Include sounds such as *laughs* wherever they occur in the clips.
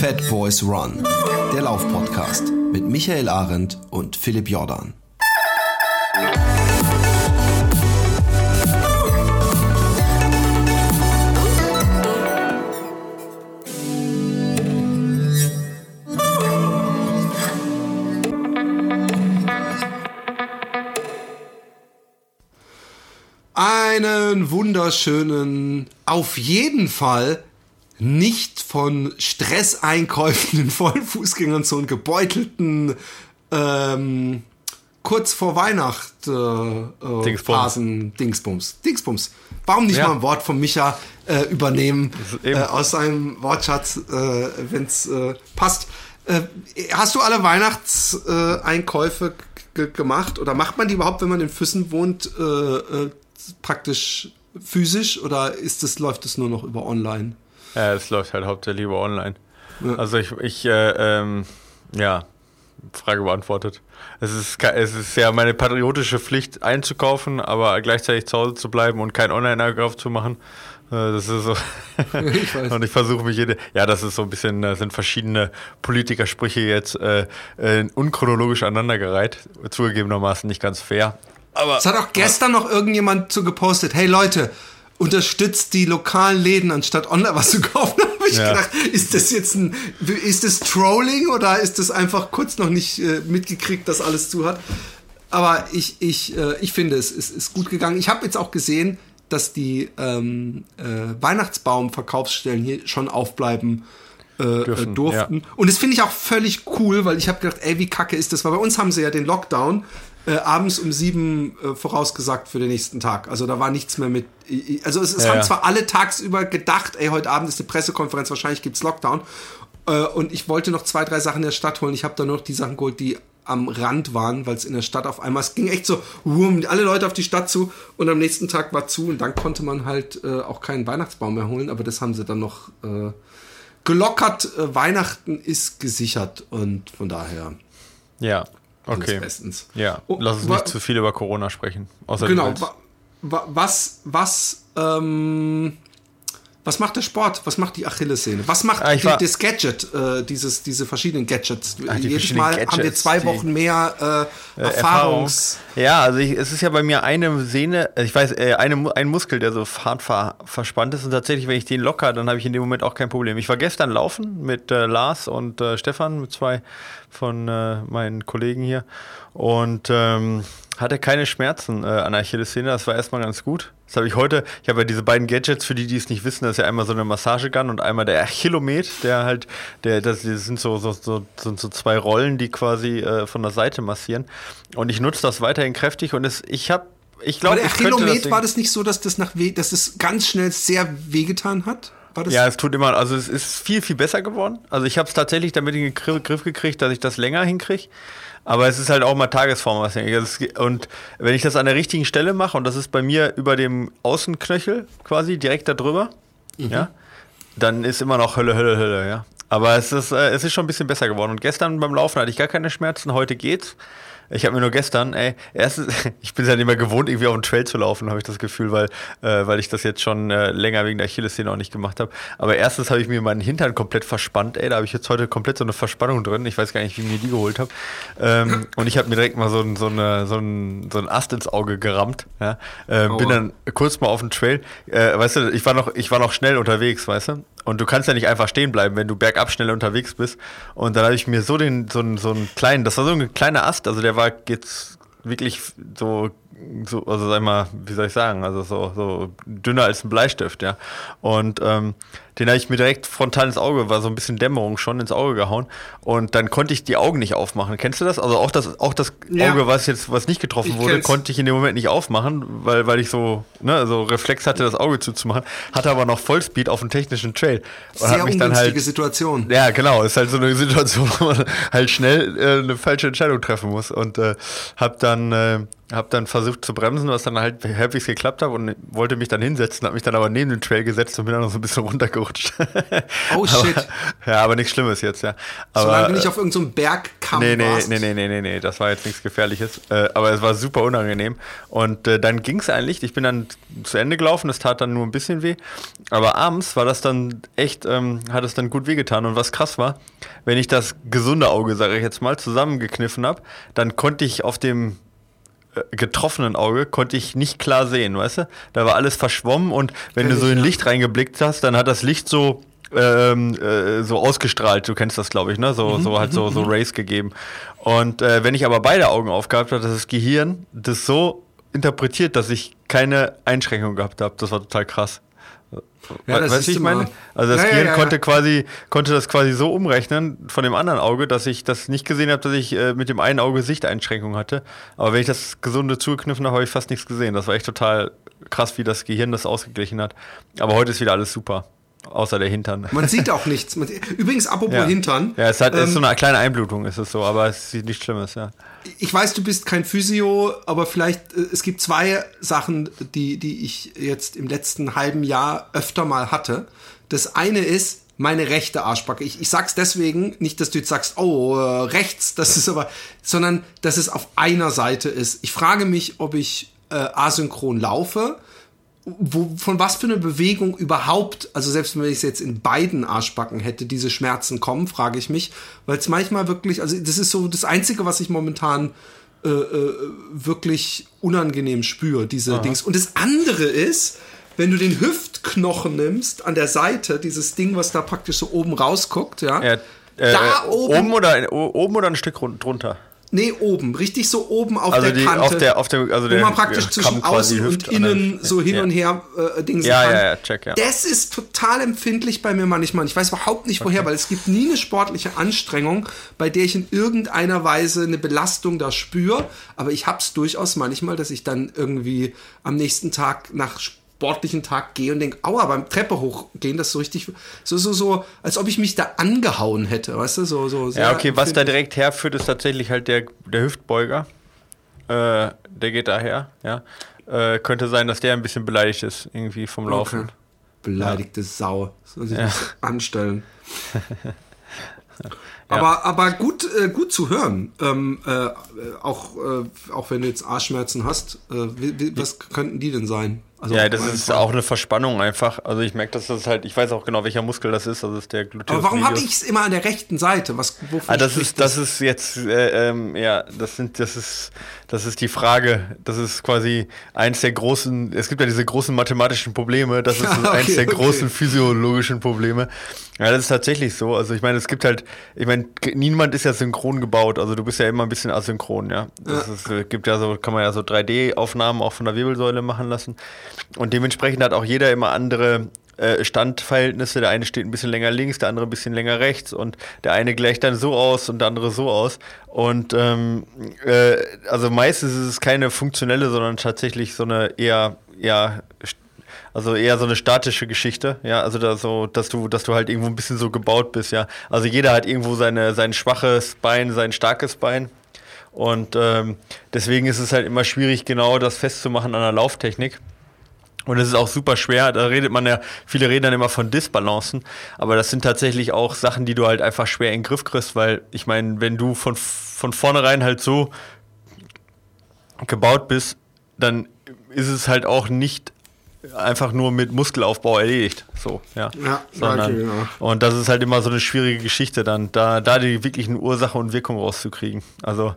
Fat Boys Run, der Laufpodcast mit Michael Arendt und Philipp Jordan. Einen wunderschönen, auf jeden Fall nicht von Stresseinkäufen in vollen Fußgängerzone gebeutelten ähm, kurz vor Weihnacht äh, äh, Dingsbums. Phasen Dingsbums. Dingsbums. Warum nicht Ja. mal ein Wort von Micha äh, übernehmen äh, aus seinem Wortschatz, äh, wenn es passt. Hast du alle Weihnachtseinkäufe gemacht oder macht man die überhaupt, wenn man in Füssen wohnt, praktisch physisch oder ist das, läuft es nur noch über online? Ja, es läuft halt hauptsächlich über online. Also ich, ich äh, ähm, ja, Frage beantwortet. Es ist, es ist ja meine patriotische Pflicht einzukaufen, aber gleichzeitig zu Hause zu bleiben und keinen Online-Einkauf zu machen. Äh, Das ist so. *laughs* Ich. *laughs* Und ich versuche mich jede. Ja, das ist so ein bisschen, äh, sind verschiedene Politikersprüche jetzt äh, äh, unchronologisch aneinandergereiht. Zugegebenermaßen nicht ganz fair. Aber Es hat auch gestern noch irgendjemand zu gepostet, hey Leute, unterstützt die lokalen Läden, anstatt online was zu kaufen. *laughs* Habe ich Ja. gedacht, ist das jetzt ein, ist das Trolling oder ist das einfach kurz noch nicht äh, mitgekriegt, dass alles zu hat? Aber ich, ich, äh, ich finde, es ist, ist gut gegangen. Ich habe jetzt auch gesehen, dass die ähm, äh, Weihnachtsbaum-Verkaufsstellen hier schon aufbleiben äh, Dürfen, äh, durften. Und das finde ich auch völlig cool, weil ich habe gedacht, ey, wie kacke ist das? Weil bei uns haben sie ja den Lockdown äh, abends um sieben äh, vorausgesagt für den nächsten Tag. Also da war nichts mehr mit. Also es, es Ja, haben ja. zwar alle tagsüber gedacht, ey, heute Abend ist eine Pressekonferenz, wahrscheinlich gibt's Lockdown. Äh, und ich wollte noch zwei, drei Sachen in der Stadt holen. Ich habe dann nur noch die Sachen geholt, die am Rand waren, weil es in der Stadt auf einmal, es ging echt so, wum, alle Leute auf die Stadt zu und am nächsten Tag war zu und dann konnte man halt äh, auch keinen Weihnachtsbaum mehr holen, aber das haben sie dann noch äh, gelockert. Äh, Weihnachten ist gesichert und von daher ja, okay. bestens. Ja, Oh, lass uns nicht zu viel über Corona sprechen. Außer Genau. Wa, wa, was, was, ähm, was macht der Sport? Was macht die Achillessehne? Was macht Ah, die, das Gadget, äh, dieses, diese verschiedenen Gadgets? Ach, Jedes verschiedenen Mal haben wir Gadgets, zwei Wochen mehr äh, Äh, Erfahrungs... Ja, also ich, es ist ja bei mir eine Sehne, äh, ich weiß, äh, eine, ein Muskel, der so hart ver, verspannt ist und tatsächlich, wenn ich den locker, dann habe ich in dem Moment auch kein Problem. Ich war gestern laufen mit äh, Lars und äh, Stefan, mit zwei von äh, meinen Kollegen hier und ähm, hatte keine Schmerzen äh, an der Achillessehne, das war erstmal ganz gut. Das habe ich heute, ich habe ja diese beiden Gadgets, für die, die es nicht wissen, das ist ja einmal so eine Massagegun und einmal der Achillomet, der halt, der, das, sind so, so, so, sind so zwei Rollen, die quasi äh, von der Seite massieren. Und ich nutze das weiterhin kräftig und es, ich habe, ich Aber glaube, der Achillomet war das nicht so, dass das nach weh, dass es ganz schnell sehr wehgetan hat? War das Ja, es tut immer, also es ist viel, viel besser geworden. Also ich habe es tatsächlich damit in den Gr- Griff gekriegt, dass ich das länger hinkriege. Aber es ist halt auch mal Tagesform. Und wenn ich das an der richtigen Stelle mache, und das ist bei mir über dem Außenknöchel quasi, direkt da drüber, ja, dann ist immer noch Hölle, Hölle, Hölle, ja. Aber es ist, äh, es ist schon ein bisschen besser geworden. Und gestern beim Laufen hatte ich gar keine Schmerzen, heute geht's. Ich habe mir nur gestern, ey, erstens, *laughs* ich bin es ja nicht mehr gewohnt, irgendwie auf dem Trail zu laufen, habe ich das Gefühl, weil, äh, weil ich das jetzt schon äh, länger wegen der Achillessehne auch nicht gemacht habe. Aber erstens habe ich mir meinen Hintern komplett verspannt, ey, da habe ich jetzt heute komplett so eine Verspannung drin. Ich weiß gar nicht, wie ich mir die geholt habe. Ähm, *laughs* und ich habe mir direkt mal so, so, eine, so, ein, so ein Ast ins Auge gerammt. Ja? Ähm, bin Aua. dann kurz mal auf dem Trail. Äh, weißt du, ich war noch, ich war noch schnell unterwegs, weißt du? Und du kannst ja nicht einfach stehen bleiben, wenn du bergab schnell unterwegs bist. Und dann habe ich mir so den, so einen, so einen kleinen, das war so ein kleiner Ast, also der war jetzt wirklich so, so also sag mal, wie soll ich sagen, also so, so dünner als ein Bleistift, ja. Und ähm, den habe ich mir direkt frontal ins Auge, war so ein bisschen Dämmerung schon ins Auge gehauen. Und dann konnte ich die Augen nicht aufmachen. Kennst du das? Also auch das, auch das Ja. Auge, was jetzt, was nicht getroffen Ich wurde, kenn's. konnte ich in dem Moment nicht aufmachen, weil, weil ich so, ne, so Reflex hatte, das Auge zuzumachen, hatte aber noch Vollspeed auf dem technischen Trail. Und sehr mich dann halt Situation. ja, genau. Ist halt so eine Situation, wo man halt schnell äh, eine falsche Entscheidung treffen muss. Und äh, hab dann, äh, habe dann versucht zu bremsen, was dann halt halbwegs geklappt hat und wollte mich dann hinsetzen, habe mich dann aber neben den Trail gesetzt und bin dann noch so ein bisschen runtergerutscht. *laughs* Oh shit. Aber, ja, aber nichts Schlimmes jetzt, ja. Aber, Solange du nicht auf irgendeinem so Bergkamm nee, nee, warst. nee, nee, nee, nee, nee, das war jetzt nichts Gefährliches. Äh, aber es war super unangenehm. Und äh, dann ging es eigentlich. Ich bin dann zu Ende gelaufen, das tat dann nur ein bisschen weh. Aber abends war das dann echt, ähm, hat es dann gut wehgetan. Und was krass war, wenn ich das gesunde Auge, sage ich jetzt mal, zusammengekniffen habe, dann konnte ich auf dem getroffenen Auge konnte ich nicht klar sehen, weißt du? Da war alles verschwommen und wenn Kenn du so in. Licht reingeblickt hast, dann hat das Licht so ähm, äh, so ausgestrahlt. Du kennst das, glaube ich, ne? Mhm, So, so halt so, so Rays gegeben. Und äh, wenn ich aber beide Augen aufgehabt habe, dass das Gehirn das so interpretiert, dass ich keine Einschränkung gehabt habe. Das war total krass. Ja, das weißt du, ich immer- meine? Also das ja, Gehirn ja, ja. konnte quasi konnte das quasi so umrechnen von dem anderen Auge, dass ich das nicht gesehen habe, dass ich äh, mit dem einen Auge Sichteinschränkungen hatte. Aber wenn ich das gesunde zugekniffen habe, habe ich fast nichts gesehen. Das war echt total krass, wie das Gehirn das ausgeglichen hat. Aber heute ist wieder alles super, außer der Hintern. Man sieht auch nichts. Übrigens, apropos ja. Hintern. Ja, es hat ist ähm, so eine kleine Einblutung, ist es so, aber es ist nichts Schlimmes, ja. ich weiß, du bist kein Physio, aber vielleicht, äh, es gibt zwei Sachen, die, die ich jetzt im letzten halben Jahr öfter mal hatte. Das eine ist meine rechte Arschbacke. Ich, ich sag's deswegen, nicht, dass du jetzt sagst, oh, äh, rechts, das ist aber, sondern, dass es auf einer Seite ist. Ich frage mich, ob ich äh, asynchron laufe wo, von was für eine Bewegung überhaupt, also selbst wenn ich es jetzt in beiden Arschbacken hätte, diese Schmerzen kommen, frage ich mich, weil es manchmal wirklich, also das ist so das Einzige, was ich momentan äh, äh, wirklich unangenehm spüre, diese Dings. Und das andere ist, wenn du den Hüftknochen nimmst an der Seite, dieses Ding, was da praktisch so oben rausguckt, ja, ja äh, da oben, oben oder oben oder ein Stück run- drunter. Nee, oben, richtig so oben auf Also der die Kante. auf der auf der also wo man praktisch Kamm zwischen außen und innen so hin ja. und her äh, dingsen Ja, kann. ja, ja, check, ja. Das ist total empfindlich bei mir manchmal. Ich weiß überhaupt nicht woher, weil es gibt nie eine sportliche Anstrengung, bei der ich in irgendeiner Weise eine Belastung da spüre. Aber ich hab's durchaus manchmal, dass ich dann irgendwie am nächsten Tag nach sportlichen Tag gehe und denke, aua, beim Treppe hochgehen, das so richtig, so, so, so, als ob ich mich da angehauen hätte, weißt du, so, so. sehr Ja, okay, was da direkt herführt, ist tatsächlich halt der, der Hüftbeuger. Äh, der geht daher, ja. Äh, könnte sein, dass der ein bisschen beleidigt ist, irgendwie vom Laufen. Okay. Beleidigte Sau. Soll sich Ja. anstellen. *laughs* Aber, aber gut, äh, gut zu hören. Ähm, äh, auch, äh, auch wenn du jetzt Arschschmerzen hast, äh, was könnten die denn sein? Also Ja, das ist Fall. auch eine Verspannung einfach. Also ich merke, dass das halt, ich weiß auch genau, welcher Muskel das ist. Das ist der Gluteus Aber warum habe ich es immer an der rechten Seite? Was, wovon Ah, das ist, das ist jetzt, äh, ähm, ja, das sind, das ist, das ist die Frage. Das ist quasi eins der großen, es gibt ja diese großen mathematischen Probleme, das ist Ja, *laughs* okay, eins der okay. großen physiologischen Probleme. Ja, das ist tatsächlich so. Also ich meine, es gibt halt, ich meine, niemand ist ja synchron gebaut, also du bist ja immer ein bisschen asynchron, ja. Das Ist, äh, gibt ja so, kann man ja so 3D-Aufnahmen auch von der Wirbelsäule machen lassen. Und dementsprechend hat auch jeder immer andere äh, Standverhältnisse. Der eine steht ein bisschen länger links, der andere ein bisschen länger rechts und der eine gleicht dann so aus und der andere so aus. Und ähm, äh, also meistens ist es keine funktionelle, sondern tatsächlich so eine eher, eher also eher so eine statische Geschichte, ja, also da so, dass du, dass du halt irgendwo ein bisschen so gebaut bist, ja. Also jeder hat irgendwo seine, sein schwaches Bein, sein starkes Bein. Und ähm, deswegen ist es halt immer schwierig, genau das festzumachen an der Lauftechnik. Und es ist auch super schwer, da redet man ja, viele reden dann immer von Disbalancen, aber das sind tatsächlich auch Sachen, die du halt einfach schwer in den Griff kriegst, weil ich meine, wenn du von, von vornherein halt so gebaut bist, dann ist es halt auch nicht einfach nur mit Muskelaufbau erledigt. So, ja. Ja, Sondern, ja. Und das ist halt immer so eine schwierige Geschichte dann, da, da die wirklichen Ursache und Wirkung rauszukriegen. Also,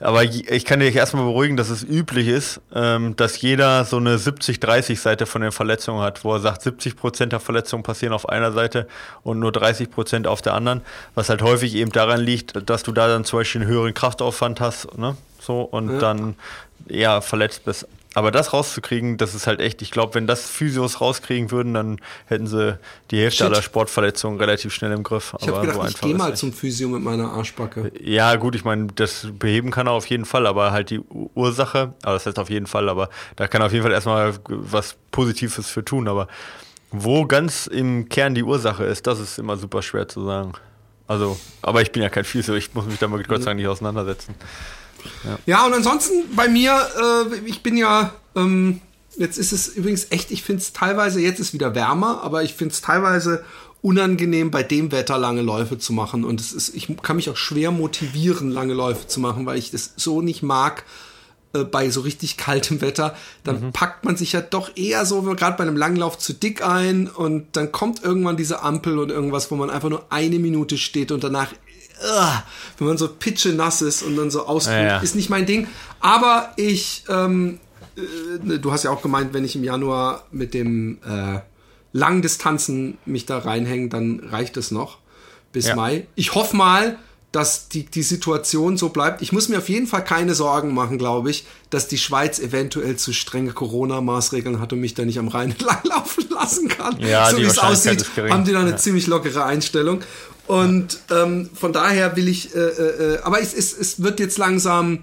aber ich kann dich erstmal beruhigen, dass es üblich ist, ähm, dass jeder so eine 70-30-Seite von den Verletzungen hat, wo er sagt, 70% der Verletzungen passieren auf einer Seite und nur 30% auf der anderen, was halt häufig eben daran liegt, dass du da dann zum Beispiel einen höheren Kraftaufwand hast, ne? So, und Ja. dann eher verletzt bist. Aber das rauszukriegen, das ist halt echt, ich glaube, wenn das Physios rauskriegen würden, dann hätten sie die Hälfte Shit. aller Sportverletzungen relativ schnell im Griff. Ich habe gedacht, so ich gehe mal zum Physio mit meiner Arschbacke. Ja, gut, ich meine, das beheben kann er auf jeden Fall, aber halt die Ursache, aber das heißt auf jeden Fall, aber da kann er auf jeden Fall erstmal was Positives für tun, aber wo ganz im Kern die Ursache ist, das ist immer super schwer zu sagen. Also, aber ich bin ja kein Physio, ich muss mich damit Gott sei Dank nicht auseinandersetzen. Ja. ja, und ansonsten bei mir, äh, ich bin ja, ähm, jetzt ist es übrigens echt, ich finde es teilweise, jetzt ist wieder wärmer, aber ich finde es teilweise unangenehm, bei dem Wetter lange Läufe zu machen. Und es ist, ich kann mich auch schwer motivieren, lange Läufe zu machen, weil ich das so nicht mag äh, bei so richtig kaltem Wetter. Dann mhm. packt man sich ja doch eher so, gerade bei einem Langlauf zu dick ein und dann kommt irgendwann diese Ampel und irgendwas, wo man einfach nur eine Minute steht und danach uh, wenn man so pitche nass ist und dann so ausruht, ja, ja. ist nicht mein Ding. Aber ich, ähm, äh, du hast ja auch gemeint, wenn ich im Januar mit dem äh, Langdistanzen mich da reinhänge, dann reicht es noch bis ja. Mai. Ich hoffe mal, dass die, die Situation so bleibt. Ich muss mir auf jeden Fall keine Sorgen machen, glaube ich, dass die Schweiz eventuell zu strenge Corona-Maßregeln hat und mich da nicht am Rhein *laughs* langlaufen lassen kann. Ja, so wie es aussieht, haben die da eine ja. ziemlich lockere Einstellung. Und ähm, von daher will ich, äh, äh, äh, aber es, es, es wird jetzt langsam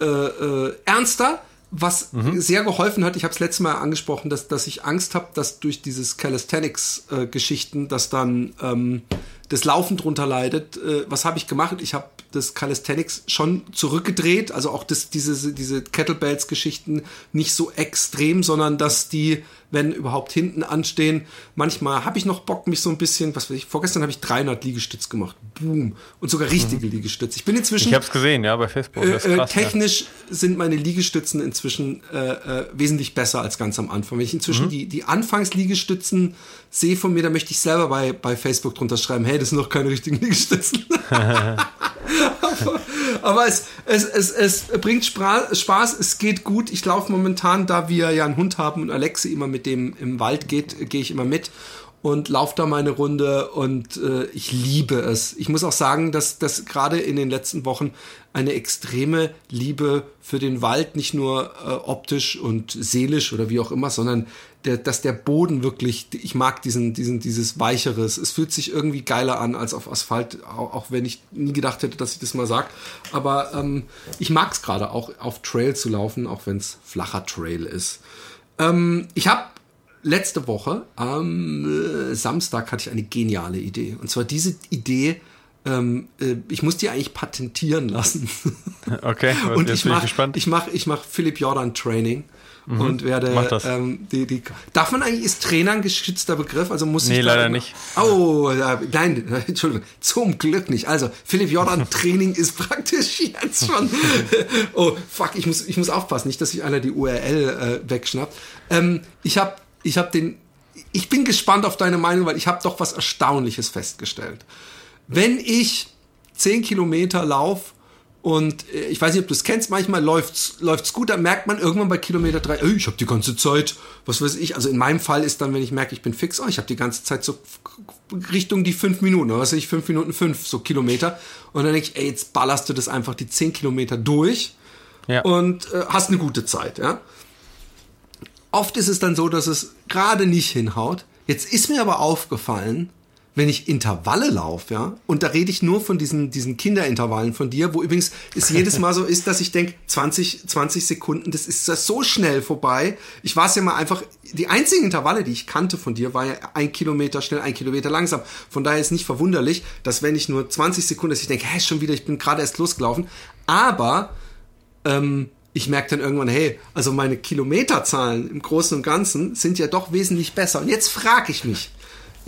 äh, äh, ernster, was mhm. sehr geholfen hat. Ich habe es letztes Mal angesprochen, dass, dass ich Angst habe, dass durch dieses Calisthenics-Geschichten, äh, dass dann ähm, das Laufen drunter leidet. Äh, was habe ich gemacht? Ich habe das Calisthenics schon zurückgedreht, also auch das, diese, diese Kettlebells-Geschichten nicht so extrem, sondern dass die, wenn überhaupt hinten anstehen, manchmal habe ich noch Bock, mich so ein bisschen, was weiß ich, vorgestern habe ich 300 Liegestütz gemacht, boom, und sogar richtige mhm. Liegestütze. Ich bin inzwischen... Ich habe es gesehen, ja, bei Facebook. Äh, krass, technisch ja. sind meine Liegestützen inzwischen äh, äh, wesentlich besser als ganz am Anfang. Wenn ich inzwischen mhm. die, die Anfangsliegestützen sehe von mir, da möchte ich selber bei, bei Facebook drunter schreiben, hey, das sind noch keine richtigen Liegestützen. *laughs* *laughs* *laughs* aber, es, es, es, es bringt Spaß, es geht gut. Ich laufe momentan, da wir ja einen Hund haben und Alexe immer mit dem im Wald geht, gehe ich immer mit und laufe da meine Runde und äh, ich liebe es. Ich muss auch sagen, dass das gerade in den letzten Wochen eine extreme Liebe für den Wald, nicht nur äh, optisch und seelisch oder wie auch immer, sondern der, dass der Boden wirklich, ich mag diesen, diesen, dieses Weicheres. Es fühlt sich irgendwie geiler an als auf Asphalt, auch, auch wenn ich nie gedacht hätte, dass ich das mal sag. Aber ähm, ich mag es gerade auch auf Trail zu laufen, auch wenn es flacher Trail ist. Ähm, ich habe letzte Woche am äh, Samstag hatte ich eine geniale Idee. Und zwar diese Idee, ähm, äh, ich muss die eigentlich patentieren lassen. Okay, *laughs* und ich mache ich mach, ich mach Philipp Jordan Training mhm. und werde ähm, die, die darf man eigentlich ist Trainer ein geschützter Begriff? Also muss nee, ich leider nicht. Oh äh, nein *laughs* Entschuldigung zum Glück nicht. Also Philipp Jordan *laughs* Training ist praktisch jetzt schon. *laughs* Oh fuck ich muss ich muss aufpassen nicht dass sich einer die URL äh, wegschnappt. Ähm, ich habe ich habe den ich bin gespannt auf deine Meinung weil ich habe doch was Erstaunliches festgestellt. Wenn ich 10 Kilometer lauf und äh, ich weiß nicht, ob du es kennst, manchmal läuft's, läuft's gut, dann merkt man irgendwann bei Kilometer drei, ich habe die ganze Zeit, was weiß ich, also in meinem Fall ist dann, wenn ich merke, ich bin fix, oh, ich habe die ganze Zeit so Richtung die fünf Minuten, oder was weiß ich, fünf Minuten fünf, so Kilometer. Und dann denke ich, ey, jetzt ballerst du das einfach die zehn Kilometer durch ja. und äh, hast eine gute Zeit, ja. Oft ist es dann so, dass es gerade nicht hinhaut. Jetzt ist mir aber aufgefallen, wenn ich Intervalle laufe, ja, und da rede ich nur von diesen, diesen Kinderintervallen von dir, wo übrigens es jedes Mal so ist, dass ich denke, 20, 20 Sekunden, das ist so schnell vorbei. Ich war es ja mal einfach, die einzigen Intervalle, die ich kannte von dir, war ja ein Kilometer schnell, ein Kilometer langsam. Von daher ist nicht verwunderlich, dass wenn ich nur 20 Sekunden, dass ich denke, hä, schon wieder, ich bin gerade erst losgelaufen. Aber, ähm, ich merke dann irgendwann, hey, also meine Kilometerzahlen im Großen und Ganzen sind ja doch wesentlich besser. Und jetzt frage ich mich,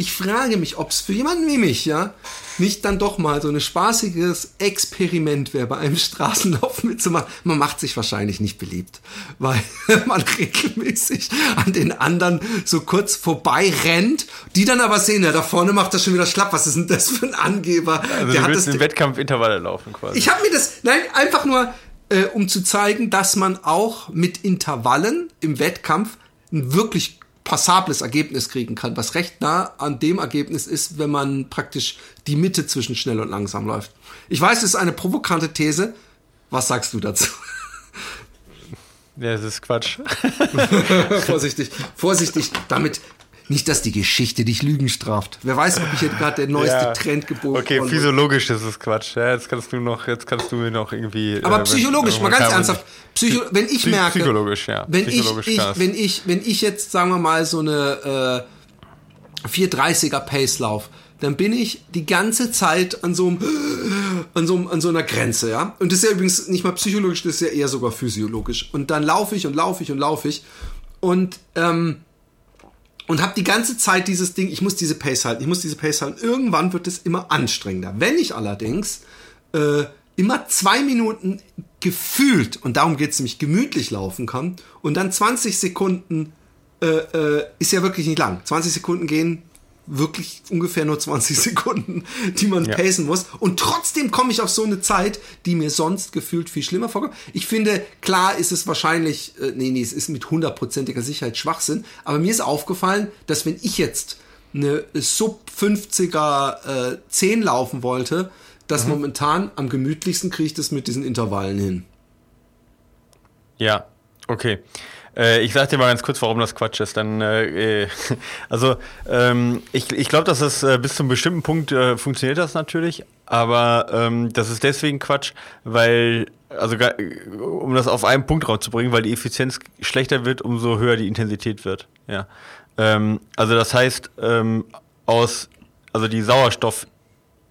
ich frage mich, ob es für jemanden wie mich, ja, nicht dann doch mal so ein spaßiges Experiment wäre, bei einem Straßenlauf mitzumachen. Man macht sich wahrscheinlich nicht beliebt, weil *laughs* man regelmäßig an den anderen so kurz vorbei rennt, die dann aber sehen, ja, da vorne macht das schon wieder schlapp. Was ist denn das für ein Angeber? Also Der du willst einen Wettkampfintervalle laufen quasi. Ich habe mir das, nein, einfach nur, äh, um zu zeigen, dass man auch mit Intervallen im Wettkampf ein wirklich passables Ergebnis kriegen kann, was recht nah an dem Ergebnis ist, wenn man praktisch die Mitte zwischen schnell und langsam läuft. Ich weiß, es ist eine provokante These. Was sagst du dazu? Ja, es ist Quatsch. *laughs* vorsichtig, vorsichtig. Damit nicht, dass die Geschichte dich Lügen straft. Wer weiß, ob ich jetzt gerade der neueste *laughs* ja. Trend geboren Okay, physiologisch ist es Quatsch. Ja, jetzt kannst du noch, jetzt kannst du mir noch irgendwie. Aber äh, psychologisch, wenn, mal ganz ernsthaft. Psycho wenn ich merke. Psychologisch, ja. Wenn, psychologisch ich, ich, wenn, ich, wenn ich jetzt, sagen wir mal, so eine. Äh, 430er Pacelauf, dann bin ich die ganze Zeit an so, einem, *gasps* an, so, an so einer Grenze, ja. Und das ist ja übrigens nicht mal psychologisch, das ist ja eher sogar physiologisch. Und dann laufe ich und laufe ich und laufe ich und ähm, und habe die ganze Zeit dieses Ding, ich muss diese Pace halten, ich muss diese Pace halten. Irgendwann wird es immer anstrengender. Wenn ich allerdings äh, immer zwei Minuten gefühlt, und darum geht es nämlich, gemütlich laufen kann und dann 20 Sekunden äh, äh, ist ja wirklich nicht lang. 20 Sekunden gehen wirklich ungefähr nur 20 *laughs* Sekunden, die man ja. pacen muss. Und trotzdem komme ich auf so eine Zeit, die mir sonst gefühlt viel schlimmer vorkommt. Ich finde, klar ist es wahrscheinlich, äh, nee, nee, es ist mit hundertprozentiger Sicherheit Schwachsinn, aber mir ist aufgefallen, dass wenn ich jetzt eine Sub 50er äh, 10 laufen wollte, dass mhm. momentan am gemütlichsten kriege ich das mit diesen Intervallen hin. Ja, okay. Äh, ich sag dir mal ganz kurz, warum das Quatsch ist. Dann, äh, *laughs* also ähm, ich, ich glaube, dass das äh, bis einem bestimmten Punkt äh, funktioniert das natürlich, aber ähm, das ist deswegen Quatsch, weil also um das auf einen Punkt rauszubringen, weil die Effizienz schlechter wird, umso höher die Intensität wird. Ja. Ähm, also das heißt, ähm, aus, also die Sauerstoff,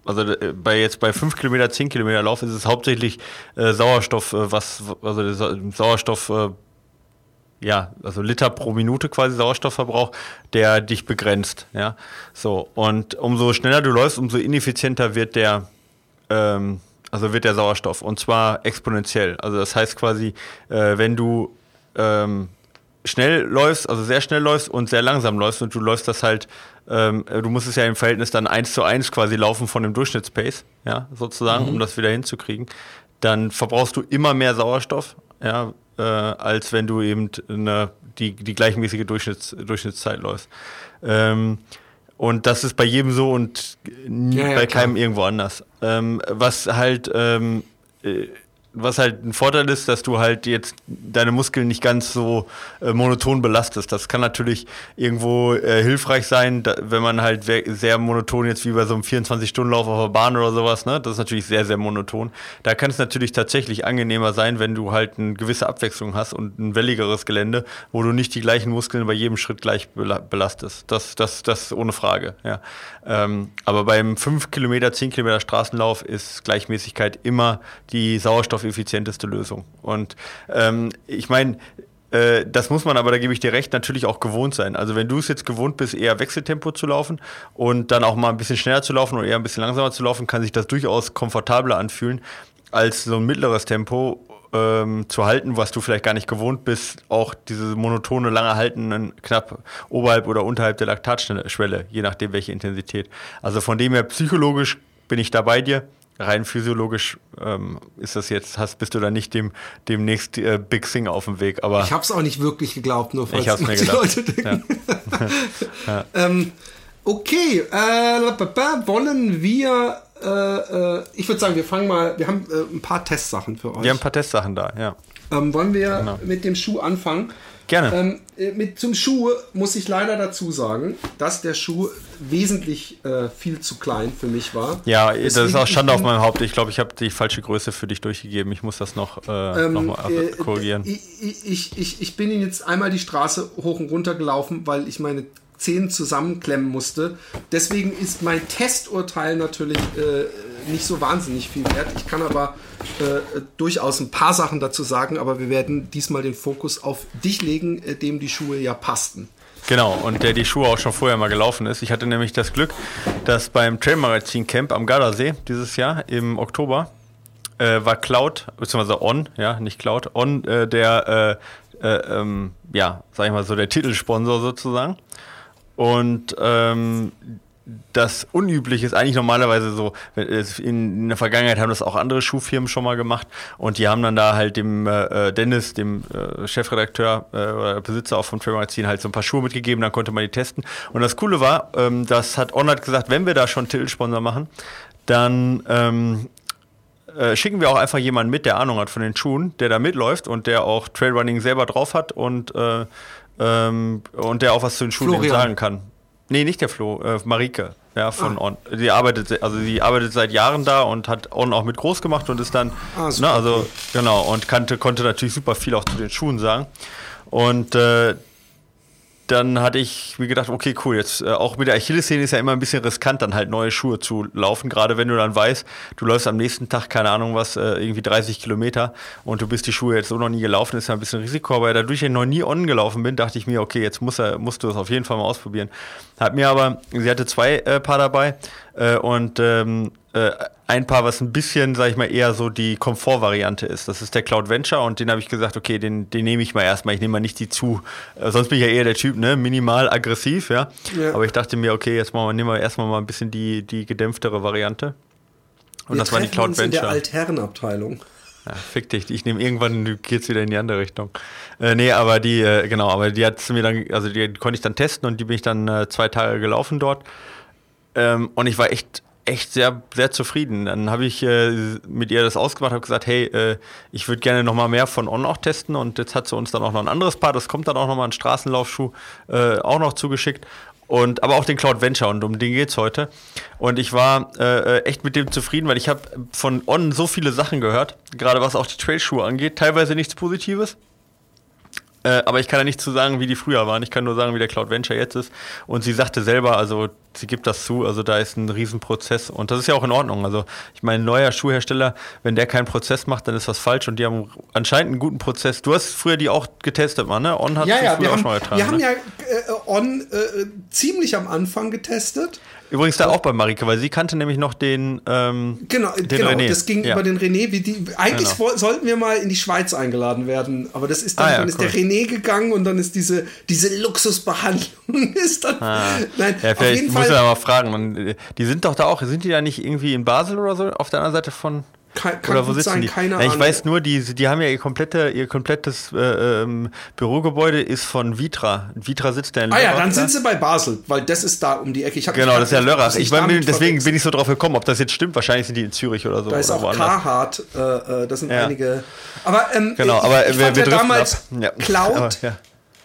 also äh, bei jetzt bei 5 Kilometer, 10 Kilometer Lauf ist es hauptsächlich äh, Sauerstoff, äh, was, also Sauerstoff äh, ja, also Liter pro Minute quasi Sauerstoffverbrauch, der dich begrenzt. Ja, so und umso schneller du läufst, umso ineffizienter wird der, ähm, also wird der Sauerstoff und zwar exponentiell. Also das heißt quasi, äh, wenn du ähm, schnell läufst, also sehr schnell läufst und sehr langsam läufst und du läufst das halt, ähm, du musst es ja im Verhältnis dann eins zu eins quasi laufen von dem Durchschnittspace, ja, sozusagen, mhm. um das wieder hinzukriegen, dann verbrauchst du immer mehr Sauerstoff, ja, äh, als wenn du eben eine, die, die gleichmäßige Durchschnitts, Durchschnittszeit läufst. Ähm, und das ist bei jedem so und ja, ja, bei keinem klar. irgendwo anders. Ähm, was halt ähm, äh, was halt ein Vorteil ist, dass du halt jetzt deine Muskeln nicht ganz so äh, monoton belastest. Das kann natürlich irgendwo äh, hilfreich sein, da, wenn man halt sehr monoton jetzt wie bei so einem 24-Stunden-Lauf auf der Bahn oder sowas, ne? Das ist natürlich sehr, sehr monoton. Da kann es natürlich tatsächlich angenehmer sein, wenn du halt eine gewisse Abwechslung hast und ein welligeres Gelände, wo du nicht die gleichen Muskeln bei jedem Schritt gleich belastest. Das, das, das ohne Frage, ja. Ähm, aber beim 5 Kilometer, 10 Kilometer Straßenlauf ist Gleichmäßigkeit immer die Sauerstoff effizienteste Lösung. Und ähm, ich meine, äh, das muss man aber, da gebe ich dir recht, natürlich auch gewohnt sein. Also wenn du es jetzt gewohnt bist, eher Wechseltempo zu laufen und dann auch mal ein bisschen schneller zu laufen oder eher ein bisschen langsamer zu laufen, kann sich das durchaus komfortabler anfühlen, als so ein mittleres Tempo ähm, zu halten, was du vielleicht gar nicht gewohnt bist, auch diese monotone, lange Halten knapp oberhalb oder unterhalb der Laktatschwelle, je nachdem welche Intensität. Also von dem her psychologisch bin ich da bei dir rein physiologisch ähm, ist das jetzt, hast, bist du da nicht dem demnächst äh, Big Thing auf dem Weg. Aber ich habe es auch nicht wirklich geglaubt, nur falls ich hab's mir die gedacht. Leute denken. Ja. *laughs* ja. ähm, okay, äh, wollen wir äh, äh, ich würde sagen, wir fangen mal, wir haben äh, ein paar Testsachen für euch. Wir haben ein paar Testsachen da, ja. Ähm, wollen wir genau. mit dem Schuh anfangen? Gerne. Ähm, äh, mit zum Schuh muss ich leider dazu sagen, dass der Schuh wesentlich äh, viel zu klein für mich war. Ja, Deswegen, das ist auch Schande auf meinem Haupt. Ich glaube, ich habe die falsche Größe für dich durchgegeben. Ich muss das noch, äh, ähm, noch mal äh, korrigieren. Ich, ich, ich, ich bin jetzt einmal die Straße hoch und runter gelaufen, weil ich meine Zehen zusammenklemmen musste. Deswegen ist mein Testurteil natürlich äh, nicht so wahnsinnig viel wert. Ich kann aber äh, durchaus ein paar Sachen dazu sagen, aber wir werden diesmal den Fokus auf dich legen, äh, dem die Schuhe ja passten. Genau, und der die Schuhe auch schon vorher mal gelaufen ist. Ich hatte nämlich das Glück, dass beim Trailmagazin Camp am Gardasee dieses Jahr im Oktober äh, war Cloud, beziehungsweise On, ja, nicht Cloud, On, äh, der, äh, äh, ähm, ja, sag ich mal so, der Titelsponsor sozusagen. Und ähm, das Unübliche ist eigentlich normalerweise so, in, der Vergangenheit haben das auch andere Schuhfirmen schon mal gemacht und die haben dann da halt dem äh, Dennis, dem äh, Chefredakteur äh, oder Besitzer auch vom Trail Magazin halt so ein paar Schuhe mitgegeben, dann konnte man die testen. Und das Coole war, ähm, das hat Onat gesagt, wenn wir da schon Titelsponsor machen, dann ähm, äh, schicken wir auch einfach jemanden mit, der Ahnung hat von den Schuhen, der da mitläuft und der auch Trailrunning selber drauf hat und, äh, ähm, und der auch was zu den Schuhen sagen kann. Nee, nicht der Flo, äh, Marike, ja, von ah. On. Die arbeitet, also die arbeitet seit Jahren da und hat On auch mit groß gemacht und ist dann, ah, ne, also genau, und kannte, konnte natürlich super viel auch zu den Schuhen sagen. Und äh, dann hatte ich mir gedacht, okay, cool, jetzt äh, auch mit der Achillessehne ist ja immer ein bisschen riskant, dann halt neue Schuhe zu laufen, gerade wenn du dann weißt, du läufst am nächsten Tag, keine Ahnung was, äh, irgendwie 30 Kilometer und du bist die Schuhe jetzt so noch nie gelaufen, ist ja ein bisschen Risiko, aber dadurch ich noch nie on gelaufen bin, dachte ich mir, okay, jetzt muss er, musst du es auf jeden Fall mal ausprobieren. Hat mir aber, sie hatte zwei äh, Paar dabei äh, und ähm, äh, ein Paar, was ein bisschen, sag ich mal, eher so die Komfortvariante ist. Das ist der Cloud Venture und den habe ich gesagt, okay, den, den nehme ich mal erstmal. Ich nehme mal nicht die zu. Äh, sonst bin ich ja eher der Typ, ne? Minimal aggressiv, ja. ja. Aber ich dachte mir, okay, jetzt nehmen wir erstmal mal ein bisschen die, die gedämpftere Variante. Und wir das war die Cloud uns Venture. In der Altherrenabteilung. Ja, fick dich, ich nehme irgendwann, du gehst wieder in die andere Richtung. Äh, nee, aber die, äh, genau, aber die hat mir dann, also die konnte ich dann testen und die bin ich dann äh, zwei Tage gelaufen dort. Ähm, und ich war echt echt sehr, sehr zufrieden. Dann habe ich äh, mit ihr das ausgemacht, habe gesagt, hey, äh, ich würde gerne noch mal mehr von On auch testen und jetzt hat sie uns dann auch noch ein anderes Paar, das kommt dann auch noch mal ein Straßenlaufschuh äh, auch noch zugeschickt. Und, aber auch den Cloud Venture und um den geht es heute. Und ich war äh, echt mit dem zufrieden, weil ich habe von On so viele Sachen gehört, gerade was auch die Trailschuhe angeht, teilweise nichts Positives. Äh, aber ich kann ja nicht zu sagen, wie die früher waren. Ich kann nur sagen, wie der Cloud Venture jetzt ist. Und sie sagte selber, also sie gibt das zu, also da ist ein Riesenprozess und das ist ja auch in Ordnung. Also ich meine, ein neuer Schuhhersteller, wenn der keinen Prozess macht, dann ist was falsch und die haben anscheinend einen guten Prozess. Du hast früher die auch getestet, man, ne? On hat ja, ja, wir haben, auch schon getragen. Wir ne? haben ja äh, On äh, ziemlich am Anfang getestet. Übrigens da auch bei Marike, weil sie kannte nämlich noch den ähm, Genau, den genau René. das ging ja. über den René. Wie die, eigentlich genau. sollten wir mal in die Schweiz eingeladen werden, aber das ist dann, ah, ja, dann ist cool. der René gegangen und dann ist diese, diese Luxusbehandlung *laughs* ist dann. Ah. Nein, ja, auf jeden Fall. Muss ja mal fragen. Man, die sind doch da auch, sind die da nicht irgendwie in Basel oder so auf der anderen Seite von. Kann, kann Oder wo sitzen sein, die? keine Ahnung. Ja, ich weiß nur, die, die haben ja ihr, komplette, ihr komplettes äh, ähm, Bürogebäude ist von Vitra. Vitra sitzt da in Lörrach. Ah ja, dann sind sie bei Basel, weil das ist da um die Ecke. Genau, das ist ja Lörrach. Ich war, deswegen verwechselt. bin ich so drauf gekommen, ob das jetzt stimmt. Wahrscheinlich sind die in Zürich oder so. Da ist auch Carhartt, äh, äh, das sind ja. einige. Aber, ähm, genau, aber ich, wir, wir ja damals ja. Cloud aber, ja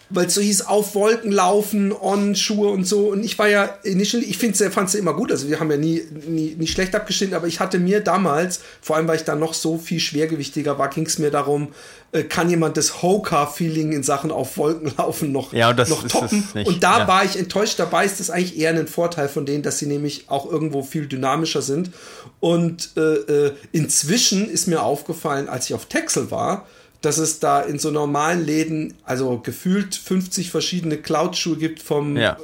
weil es so hieß, auf Wolken laufen, On-Schuhe und so. Und ich war ja initially, ich fand es ja immer gut. Also wir haben ja nie, nie, nie schlecht abgeschnitten, aber ich hatte mir damals, vor allem weil ich da noch so viel schwergewichtiger war, ging es mir darum, äh, kann jemand das Hoka-Feeling in Sachen auf Wolken laufen noch, ja, und das noch toppen? Und da ja. war ich enttäuscht. Dabei ist das eigentlich eher ein Vorteil von denen, dass sie nämlich auch irgendwo viel dynamischer sind. Und äh, äh, inzwischen ist mir aufgefallen, als ich auf Texel war, dass es da in so normalen Läden, also gefühlt 50 verschiedene Cloud-Schuhe gibt, vom ja.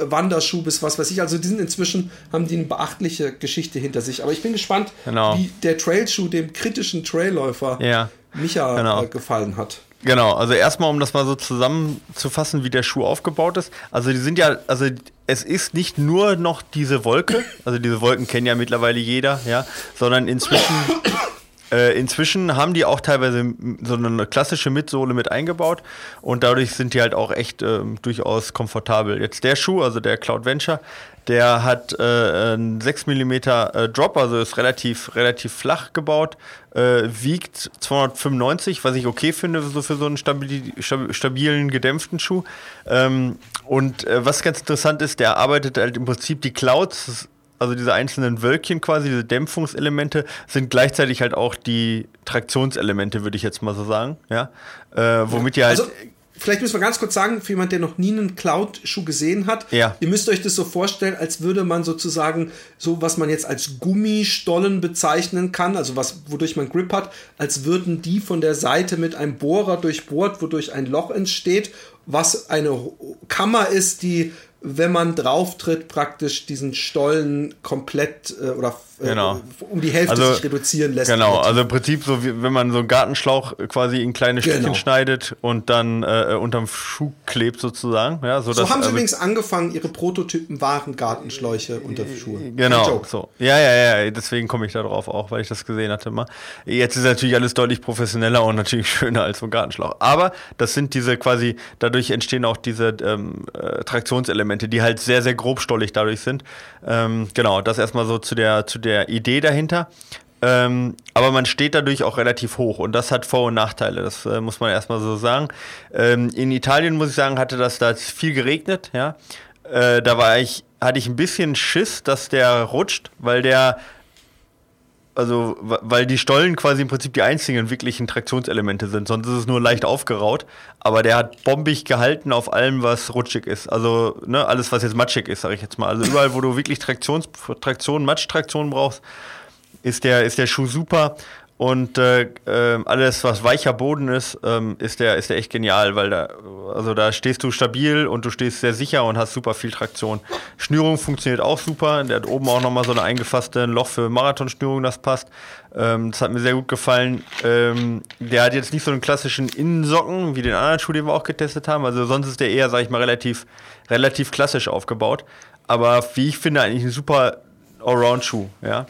Wanderschuh bis was weiß ich. Also die sind inzwischen, haben die eine beachtliche Geschichte hinter sich. Aber ich bin gespannt, genau. wie der Trailschuh dem kritischen Trailläufer ja. Micha genau. äh, gefallen hat. Genau, also erstmal, um das mal so zusammenzufassen, wie der Schuh aufgebaut ist. Also die sind ja, also es ist nicht nur noch diese Wolke, also diese Wolken kennen ja mittlerweile jeder, ja, sondern inzwischen äh, inzwischen haben die auch teilweise so eine klassische Mitsohle mit eingebaut und dadurch sind die halt auch echt äh, durchaus komfortabel. Jetzt der Schuh, also der Cloud Venture, der hat äh, einen 6 mm äh, Drop, also ist relativ, relativ flach gebaut, äh, wiegt 295, was ich okay finde so für so einen stabil, stabilen, gedämpften Schuh. Ähm, und äh, was ganz interessant ist, der arbeitet halt im Prinzip die Clouds also diese einzelnen Wölkchen quasi, diese Dämpfungselemente, sind gleichzeitig halt auch die Traktionselemente, würde ich jetzt mal so sagen. Ja, äh, womit ihr halt. Also, vielleicht müssen wir ganz kurz sagen, für jemand, der noch nie einen Cloud-Schuh gesehen hat, ja. ihr müsst euch das so vorstellen, als würde man sozusagen so, was man jetzt als Gummistollen bezeichnen kann, also was, wodurch man Grip hat, als würden die von der Seite mit einem Bohrer durchbohrt, wodurch ein Loch entsteht, was eine Kammer ist, die wenn man drauf tritt, praktisch diesen Stollen komplett äh, oder genau. um die Hälfte also, sich reduzieren lässt. Genau, also im Prinzip so, wie, wenn man so einen Gartenschlauch quasi in kleine genau. Stückchen schneidet und dann äh, unterm Schuh klebt sozusagen. Ja, so, so dass, haben sie äh, übrigens angefangen, ihre Prototypen waren Gartenschläuche unter Schuhe. Genau, so. Ja, ja, ja, deswegen komme ich da drauf auch, weil ich das gesehen hatte mal. Jetzt ist natürlich alles deutlich professioneller und natürlich *laughs* schöner als so ein Gartenschlauch. Aber das sind diese quasi, dadurch entstehen auch diese ähm, äh, Traktionselemente, die halt sehr, sehr grobstollig dadurch sind. Ähm, genau, das erstmal so zu der, zu der Idee dahinter. Ähm, aber man steht dadurch auch relativ hoch und das hat Vor- und Nachteile, das äh, muss man erstmal so sagen. Ähm, in Italien, muss ich sagen, hatte das da viel geregnet, ja. Äh, da war ich, hatte ich ein bisschen Schiss, dass der rutscht, weil der also weil die Stollen quasi im Prinzip die einzigen wirklichen Traktionselemente sind, sonst ist es nur leicht aufgeraut. Aber der hat bombig gehalten auf allem, was rutschig ist. Also ne, alles, was jetzt matschig ist, sage ich jetzt mal. Also überall, wo du wirklich Traktions, Traktion, Matschtraktion brauchst, ist der, ist der Schuh super. Und äh, äh, alles, was weicher Boden ist, ähm, ist, der, ist der echt genial, weil da, also da stehst du stabil und du stehst sehr sicher und hast super viel Traktion. Schnürung funktioniert auch super. Der hat oben auch nochmal so eine eingefasste Loch für Marathonschnürung, das passt. Ähm, das hat mir sehr gut gefallen. Ähm, der hat jetzt nicht so einen klassischen Innensocken wie den anderen Schuh, den wir auch getestet haben. Also sonst ist der eher, sag ich mal, relativ, relativ klassisch aufgebaut. Aber wie ich finde, eigentlich ein super Allround-Schuh, ja.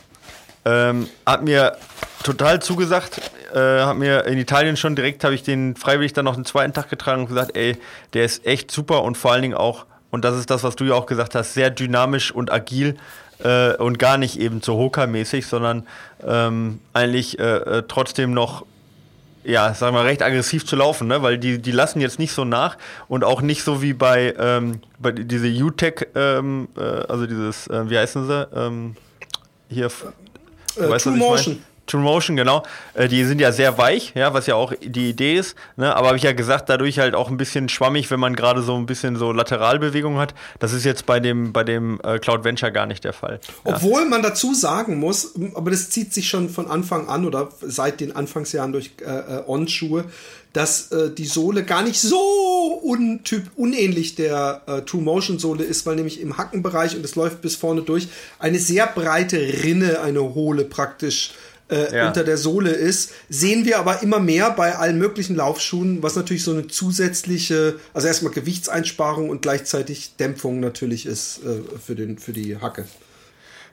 Ähm, hat mir total zugesagt. Äh, hat mir in Italien schon direkt, habe ich den freiwillig dann noch den zweiten Tag getragen und gesagt, ey, der ist echt super und vor allen Dingen auch, und das ist das, was du ja auch gesagt hast, sehr dynamisch und agil äh, und gar nicht eben so Hoka-mäßig, sondern ähm, eigentlich äh, äh trotzdem noch ja, sagen wir recht aggressiv zu laufen, ne? weil die, die lassen jetzt nicht so nach und auch nicht so wie bei, ähm, bei diese UTEC, ähm, äh, also dieses, äh, wie heißen sie, ähm, hier weißt, True Motion. True Motion, genau. Äh, die sind ja sehr weich, ja, was ja auch die Idee ist. Ne? Aber habe ich ja gesagt, dadurch halt auch ein bisschen schwammig, wenn man gerade so ein bisschen so Lateralbewegung hat. Das ist jetzt bei dem, bei dem äh, Cloud Venture gar nicht der Fall. Obwohl ja. man dazu sagen muss, aber das zieht sich schon von Anfang an oder seit den Anfangsjahren durch äh, äh On-Schuhe, dass äh, die Sohle gar nicht so untyp unähnlich der äh, True Motion Sohle ist, weil nämlich im Hackenbereich und es läuft bis vorne durch eine sehr breite Rinne, eine hohle praktisch äh, ja. unter der Sohle ist, sehen wir aber immer mehr bei allen möglichen Laufschuhen, was natürlich so eine zusätzliche, also erstmal Gewichtseinsparung und gleichzeitig Dämpfung natürlich ist äh, für, den, für die Hacke.